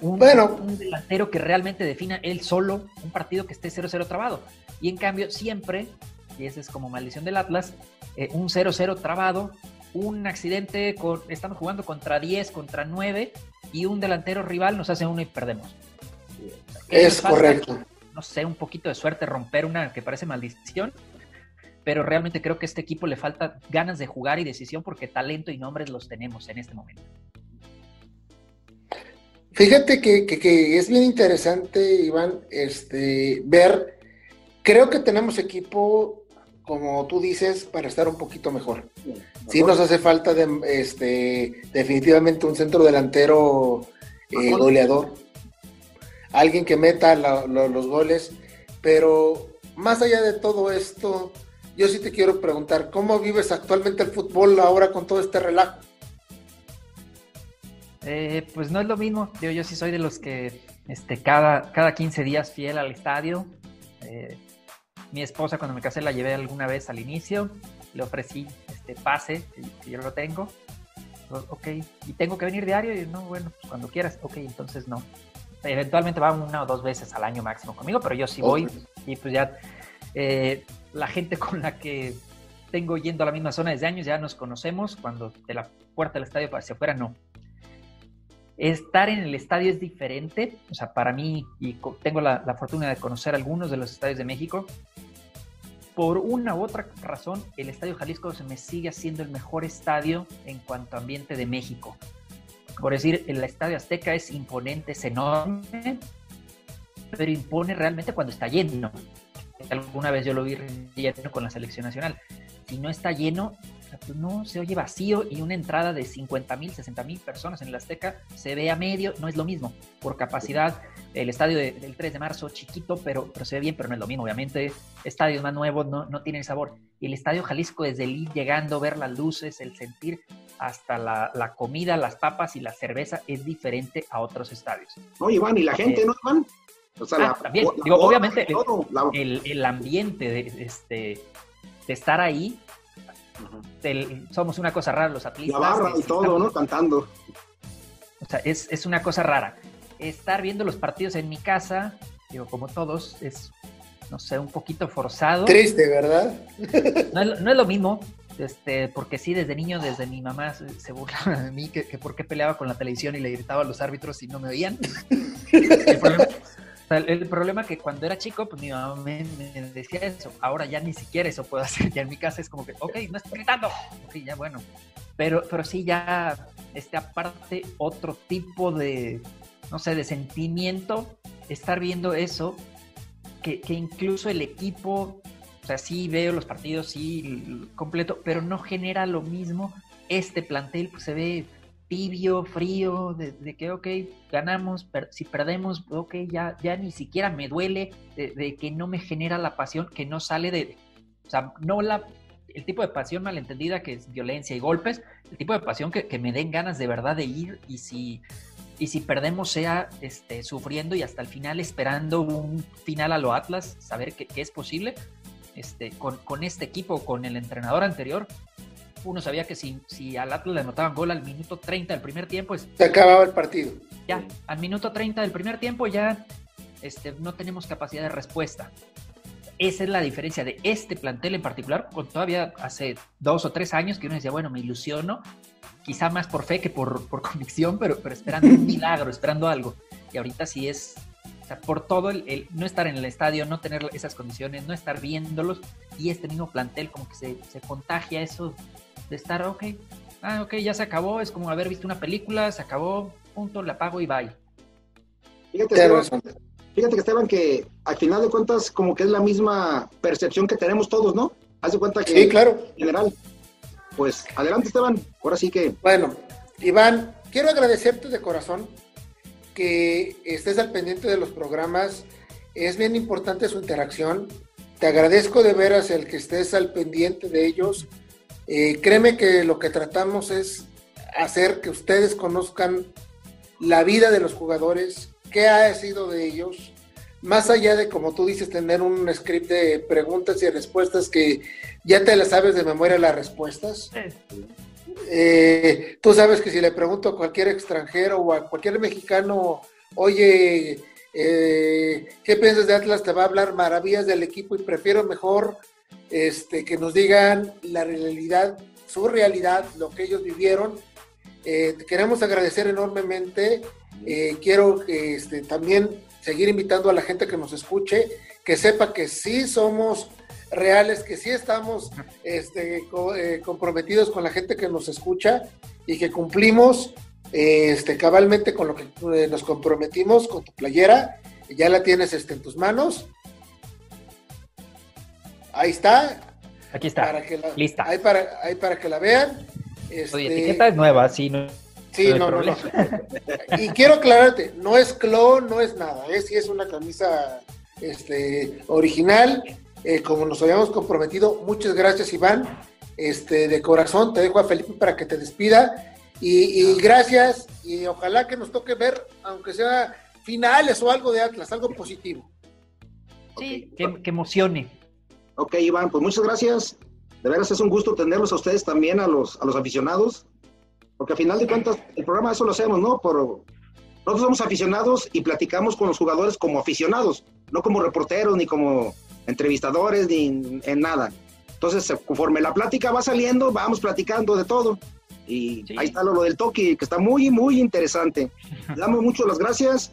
un, bueno. un delantero que realmente defina él solo un partido que esté 0-0 trabado. Y en cambio, siempre, y esa es como maldición del Atlas, eh, un 0-0 trabado, un accidente, con, estamos jugando contra 10, contra 9, y un delantero rival nos hace uno y perdemos. Es correcto. No sé, un poquito de suerte romper una que parece maldición, pero realmente creo que a este equipo le falta ganas de jugar y decisión porque talento y nombres los tenemos en este momento. Fíjate que, que, que, es bien interesante, Iván, este, ver, creo que tenemos equipo, como tú dices, para estar un poquito mejor. Sí nos hace falta de, este, definitivamente un centro delantero eh, goleador, alguien que meta la, los goles, pero más allá de todo esto, yo sí te quiero preguntar, ¿cómo vives actualmente el fútbol ahora con todo este relajo? Eh, pues no es lo mismo. Yo, sí soy de los que este, cada, cada 15 días fiel al estadio. Eh, mi esposa cuando me casé la llevé alguna vez al inicio. Le ofrecí este pase, que, que yo lo tengo. Ok, ¿y tengo que venir diario? Y no, bueno, pues cuando quieras. Ok, entonces no. Eventualmente va una o dos veces al año máximo conmigo, pero yo sí voy. Y pues ya eh, la gente con la que tengo yendo a la misma zona desde años ya nos conocemos. Cuando de la puerta del estadio hacia afuera no estar en el estadio es diferente, o sea, para mí, y tengo la, la, fortuna de conocer algunos de los estadios de México, por una u otra razón, el Estadio Jalisco se me sigue haciendo el mejor estadio en cuanto a ambiente de México. Por decir, el Estadio Azteca es imponente, es enorme, pero impone realmente cuando está lleno. Alguna vez yo lo vi lleno con la selección nacional. Si no está lleno, pues no, se oye vacío y una entrada de 50 mil, 60 mil personas en el Azteca se ve a medio, no es lo mismo. Por capacidad, el estadio del 3 de marzo, chiquito, pero, pero se ve bien, pero no es lo mismo. Obviamente, estadios más nuevos no, no tienen sabor. Y el estadio Jalisco, desde el ir llegando, ver las luces, el sentir hasta la, la, comida, las papas y la cerveza es diferente a otros estadios. No, Iván, y la gente, ¿no, Iván? O sea, ah, también, digo, obviamente, el, el, ambiente de, este, de estar ahí somos una cosa rara los atletas. La barra y todo, ¿no? Cantando. O sea, es, es, una cosa rara. Estar viendo los partidos en mi casa, digo, como todos, es, no sé, un poquito forzado. Triste, ¿verdad? No es, no es lo mismo, este, porque sí, desde niño, desde mi mamá se burlaba de mí, que, que por qué peleaba con la televisión y le gritaba a los árbitros si no me oían. El problema, el, problema es que cuando era chico, pues mi mamá me, decía eso. Ahora ya ni siquiera eso puedo hacer. Ya en mi casa es como que, ok, no estoy gritando. Ok, ya bueno. Pero, pero sí, ya, este, aparte, otro tipo de, no sé, de sentimiento, estar viendo eso, que, que incluso el equipo, o sea, sí veo los partidos, sí, completo, pero no genera lo mismo. Este plantel pues, se ve tibio, frío, de, que, ok, ganamos, si perdemos, ok, ya, ya ni siquiera me duele, de, que no me genera la pasión, que no sale de, o sea, no la, el tipo de pasión malentendida que es violencia y golpes, el tipo de pasión que, que me den ganas de verdad de ir y si, y si perdemos sea este, sufriendo y hasta el final esperando un final a lo Atlas, saber que, que es posible, este, con, con este equipo, con el entrenador anterior, uno sabía que si, si al Atlas le anotaban gol al minuto 30 del primer tiempo, se acababa el partido. Ya, al minuto 30 del primer tiempo ya este, no tenemos capacidad de respuesta. Esa es la diferencia de este plantel en particular, con todavía hace dos o tres años que uno decía, bueno, me ilusiono, quizá más por fe que por, por convicción, pero, pero esperando un milagro, esperando algo. Y ahorita sí es, o sea, por todo el, el, no estar en el estadio, no tener esas condiciones, no estar viéndolos, y este mismo plantel como que se, se contagia eso de estar, ok, ah, ok, ya se acabó, es como haber visto una película, se acabó, punto, la apago y bye. Fíjate, Esteban, fíjate que Esteban, que al final de cuentas como que es la misma percepción que tenemos todos, ¿no? Haz de cuenta que sí, claro. en general. Pues adelante Esteban, ahora sí que... Bueno, Iván, quiero agradecerte de corazón que estés al pendiente de los programas. Es bien importante su interacción. Te agradezco de veras el que estés al pendiente de ellos eh, créeme que lo que tratamos es hacer que ustedes conozcan la vida de los jugadores, qué ha sido de ellos, más allá de, como tú dices, tener un script de preguntas y respuestas que ya te las sabes de memoria las respuestas. Eh, tú sabes que si le pregunto a cualquier extranjero o a cualquier mexicano, oye, eh, ¿qué piensas de Atlas? Te va a hablar maravillas del equipo y prefiero mejor este, que nos digan la realidad, su realidad, lo que ellos vivieron. Eh, queremos agradecer enormemente. Eh, quiero este, también seguir invitando a la gente que nos escuche, que sepa que sí somos reales, que sí estamos este, eh, comprometidos con la gente que nos escucha y que cumplimos este, cabalmente con lo que nos comprometimos con tu playera. Ya la tienes este, en tus manos Ahí está. Aquí está. Lista. Ahí para, ahí para que la vean. Este... etiqueta es nueva, sí. No, sí, no, no, no, Y quiero aclararte, no es clon, no es nada. Es ¿eh? sí es una camisa este, original, eh, como nos habíamos comprometido. Muchas gracias, Iván. Este, de corazón, te dejo a Felipe para que te despida. Y, y gracias, y ojalá que nos toque ver, aunque sea finales o algo de Atlas, algo positivo. Sí, que, que emocione. Ok, Iván, pues muchas gracias. De veras es un gusto tenerlos a ustedes también, a los, a los aficionados, porque al final de cuentas el programa eso lo hacemos, ¿no? Por, nosotros somos aficionados y platicamos con los jugadores como aficionados, no como reporteros, ni como entrevistadores, ni en nada. Entonces, conforme la plática va saliendo, vamos platicando de todo. Y ahí está lo, del toque, que está muy, muy interesante. Le damos mucho las gracias.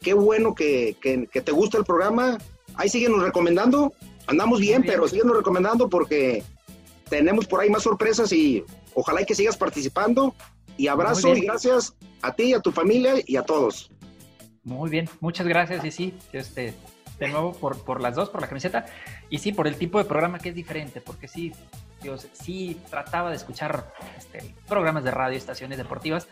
Qué bueno que, que, que te gusta el programa. Ahí siguen recomendando andamos bien, pero síguenos recomendando porque tenemos por ahí más sorpresas y ojalá y que sigas participando. Y abrazo y gracias a ti, a tu familia y a todos. Muy bien, muchas gracias. Y sí, este, de nuevo por, por las dos, por la camiseta. Y sí, por el tipo de programa que es diferente, porque sí, Dios, sí trataba de escuchar este, programas de radio, estaciones deportivas,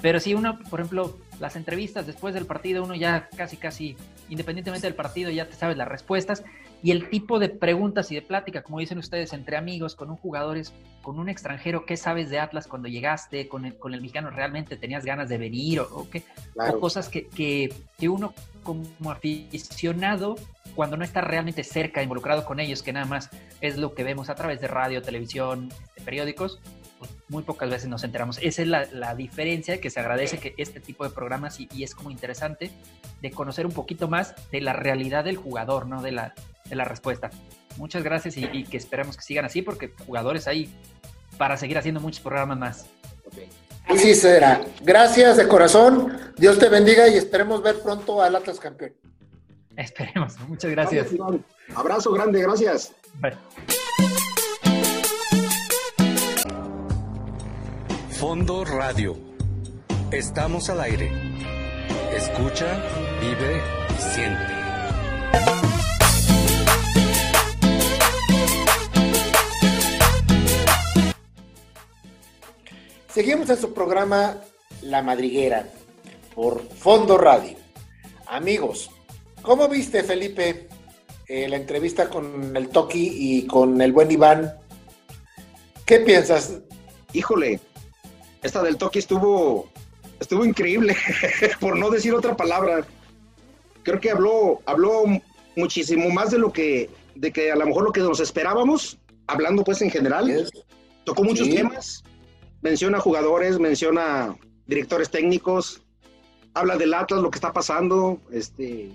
pero sí uno, por ejemplo, las entrevistas después del partido, uno ya casi, casi, independientemente del partido, ya te sabes las respuestas y el tipo de preguntas y de plática, como dicen ustedes, entre amigos, con un jugador, con un extranjero, ¿qué sabes de Atlas cuando llegaste? ¿Con el, con el mexicano realmente tenías ganas de venir? ¿O, qué? o cosas que, que, que, uno como aficionado, cuando no está realmente cerca, involucrado con ellos, que nada más es lo que vemos a través de radio, televisión, de periódicos, pues muy pocas veces nos enteramos. Esa es la, la, diferencia que se agradece que este tipo de programas y, y es como interesante de conocer un poquito más de la realidad del jugador, ¿no? De la, de la respuesta. Muchas gracias y, que esperemos que sigan así porque jugadores hay para seguir haciendo muchos programas más. Así será. Gracias de corazón. Dios te bendiga y esperemos ver pronto al Atlas campeón. Esperemos. Muchas gracias. Abrazo grande, gracias. Fondo Radio. Estamos al aire. Escucha, vive y siente. Seguimos en su programa La Madriguera por Fondo Radio. Amigos, ¿cómo viste, Felipe, eh, la entrevista con el Toki y con el buen Iván? ¿Qué piensas? Híjole, esta del Toki estuvo, estuvo increíble, por no decir otra palabra. Creo que habló, habló muchísimo más de lo que, de que a lo mejor lo que nos esperábamos, hablando pues en general. Tocó muchos temas menciona jugadores, menciona directores técnicos, habla del Atlas, lo que está pasando, este,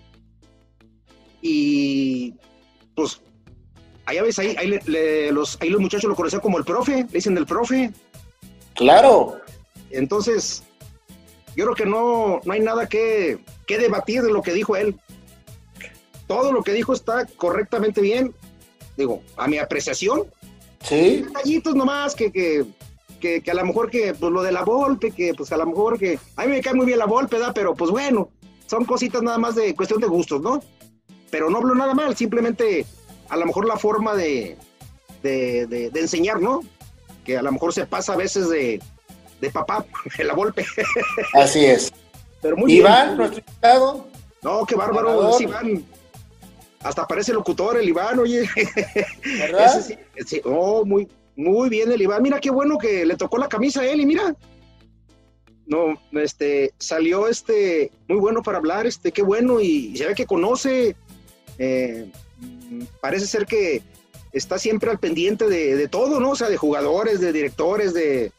y pues, ahí a veces ahí, los, ahí los muchachos lo conocían como el profe, le dicen el profe. Claro. Entonces, yo creo que no, no hay nada que, que debatir de lo que dijo él. Todo lo que dijo está correctamente bien, digo, a mi apreciación. Sí. Detallitos nomás que, que que, a lo mejor que, pues lo de la Volpe, que pues a lo mejor que, a mí me cae muy bien la Volpe, ¿da? Pero pues bueno, son cositas nada más de cuestión de gustos, ¿no? Pero no hablo nada mal, simplemente a lo mejor la forma de, de, enseñar, ¿no? Que a lo mejor se pasa a veces de, de papá, de la Volpe. Así es. Pero muy Iván, nuestro invitado. No, qué bárbaro, es Iván. Hasta parece locutor el Iván, oye. ¿Verdad? sí, sí, oh, muy, muy bien el Iván. Mira qué bueno que le tocó la camisa a él y mira. No, este, salió este, muy bueno para hablar, este, qué bueno y, se ve que conoce. Eh, parece ser que está siempre al pendiente de, todo, ¿no? O sea, de jugadores, de directores, de,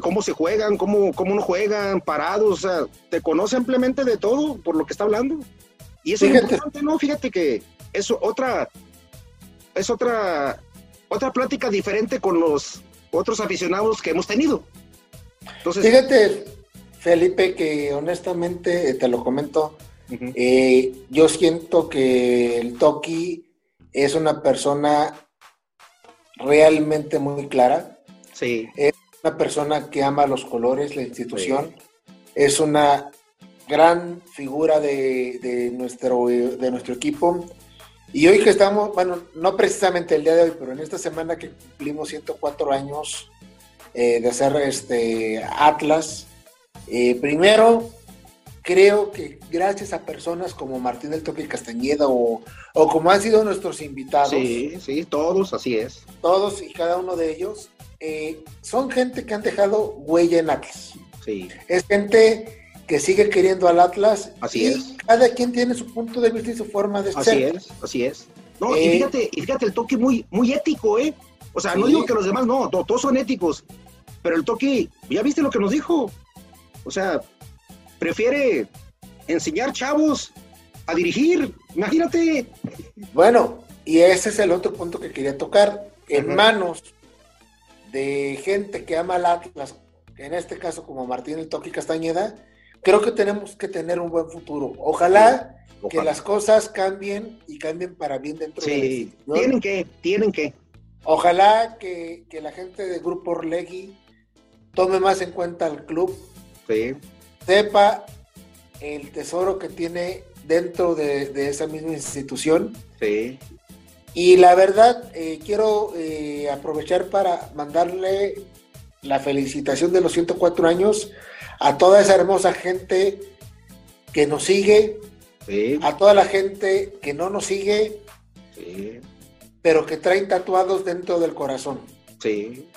cómo se juegan, cómo, cómo no juegan, parados, o sea, te conoce ampliamente de todo por lo que está hablando. Y eso es importante, ¿no? Fíjate que eso otra, es otra otra plática diferente con los otros aficionados que hemos tenido. Entonces, Fíjate, Felipe, que honestamente te lo comento, eh, yo siento que el Toki es una persona realmente muy clara. Sí. Es una persona que ama los colores, la institución. Es una gran figura de, de, nuestro, de nuestro equipo. Y hoy que estamos, bueno, no precisamente el día de hoy, pero en esta semana que cumplimos 104 años eh, de hacer este Atlas, eh, primero creo que gracias a personas como Martín del Toque Castañeda o, o, como han sido nuestros invitados. Sí, sí, todos, así es. Todos y cada uno de ellos eh, son gente que han dejado huella en Atlas. Sí. Es gente que sigue queriendo al Atlas. Así es. Cada quien tiene su punto de vista y su forma de ser. Así es, así es. No, y eh, fíjate, y fíjate el toque muy, muy ético, ¿eh? O sea, no digo que los demás no, todos son éticos, pero el toque, ya viste lo que nos dijo. O sea, prefiere enseñar chavos a dirigir, imagínate. Bueno, y ese es el otro punto que quería tocar. En manos de gente que ama al Atlas, en este caso como Martín el Toque Castañeda, creo que tenemos que tener un buen futuro. Ojalá, que las cosas cambien y cambien para bien dentro de Sí, tienen que, tienen que. Ojalá que, la gente del Grupo Orlegui tome más en cuenta al club, Sí, sepa el tesoro que tiene dentro de, de esa misma institución. sí, Y la verdad, eh, quiero eh, aprovechar para mandarle la felicitación de los 104 años a toda esa hermosa gente que nos sigue, sí, a toda la gente que no nos sigue, sí, pero que traen tatuados dentro del corazón. sí,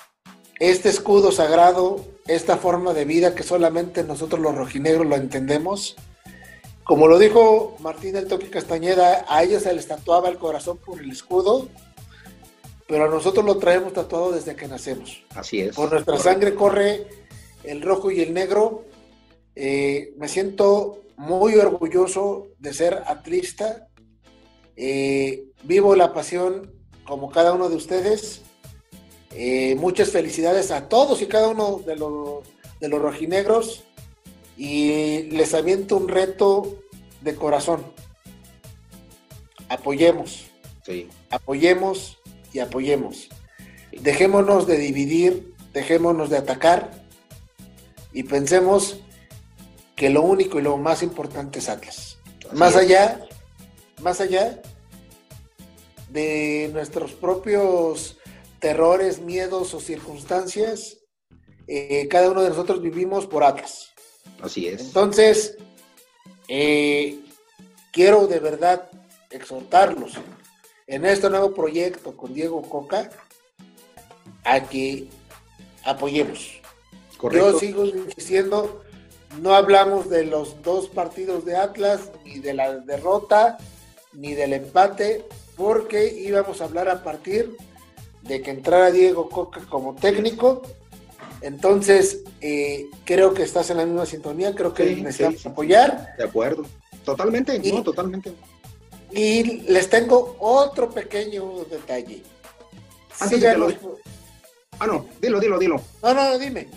Este escudo sagrado, esta forma de vida que solamente nosotros los rojinegros lo entendemos. Como lo dijo Martín del Toque Castañeda, a ellos se les tatuaba el corazón por el escudo, pero a nosotros lo traemos tatuado desde que nacemos. así es. Por nuestra sangre corre el rojo y el negro. Eh, me siento muy orgulloso de ser atlista. Eh, vivo la pasión como cada uno de ustedes. Eh, muchas felicidades a todos y cada uno de los, de los rojinegros. Y les aviento un reto de corazón. Apoyemos, Sí, apoyemos y apoyemos. Dejémonos de dividir, dejémonos de atacar y pensemos que lo único y lo más importante es Atlas. así Más es. allá, más allá de nuestros propios terrores, miedos o circunstancias, eh, cada uno de nosotros vivimos por Atlas. Así es. Entonces, eh, quiero de verdad exhortarlos en este nuevo proyecto con Diego Coca a que apoyemos. Correcto. Yo sigo insistiendo, no hablamos de los dos partidos de Atlas, ni de la derrota, ni del empate, porque íbamos a hablar a partir de que entrara Diego Coca como técnico. Entonces, eh, creo que estás en la misma sintonía, creo que Sí, necesitamos sí, apoyar. De acuerdo. Totalmente, Y- no, totalmente. Y les tengo otro pequeño detalle. Antes de que lo- Síganos- Ah, no, dilo, dilo, dilo. No, no, dime.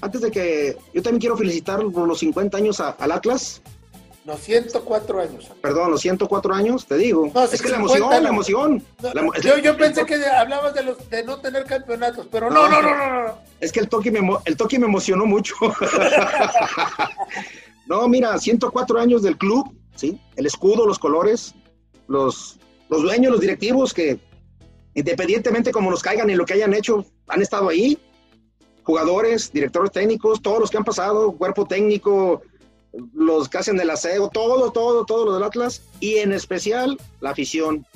Antes de que yo también quiero felicitar por los 50 años a- al Atlas. Los 104 años. Perdón, los 104 años, te digo. No, es que la 50 emoción, no. la emoción. No, La emo- yo, yo pensé que hablabas de los de no tener campeonatos, pero no, no, no, no, no. Es que el toque me, el toque me emocionó mucho. no, mira, 104 años del club, ¿sí? El escudo, los colores, los, los dueños, los directivos que independientemente como nos caigan y lo que hayan hecho, han estado ahí. Jugadores, directores técnicos, todos los que han pasado, cuerpo técnico, los que hacen el aseo, todo, todo, todo lo del Atlas y en especial la afición,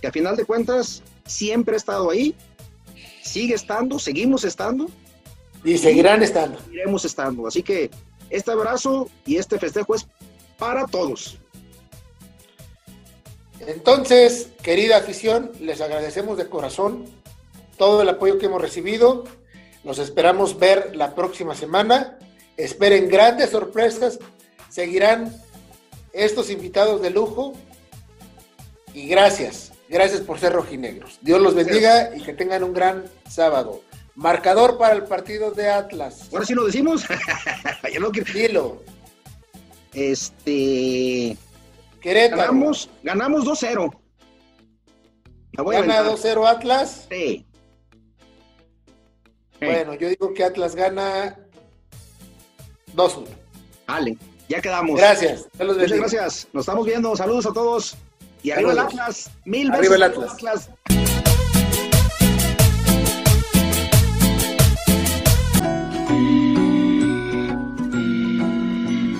que a final de cuentas siempre ha estado ahí, sigue estando, seguimos estando Y seguirán estando. iremos estando. Así que este abrazo y este festejo es para todos. Entonces, querida afición, les agradecemos de corazón todo el apoyo que hemos recibido. Los esperamos ver la próxima semana. Esperen grandes sorpresas. Seguirán estos invitados de lujo. Y gracias, gracias por ser rojinegros. Dios los bendiga y que tengan un gran sábado. Marcador para el partido de Atlas. Ahora sí lo decimos. Ya no quiero- Dilo. este Querétaro. ganamos, ganamos 2-0. La voy a Gana aventar. 2-0 Atlas. Sí. Bueno, yo digo que Atlas gana 2-1. Vale, ya quedamos. Gracias. Muchas gracias. Nos estamos viendo. Saludos a todos. Y arriba el. Atlas. Mil Arriba veces el Atlas.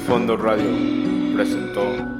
Fondo Radio presentó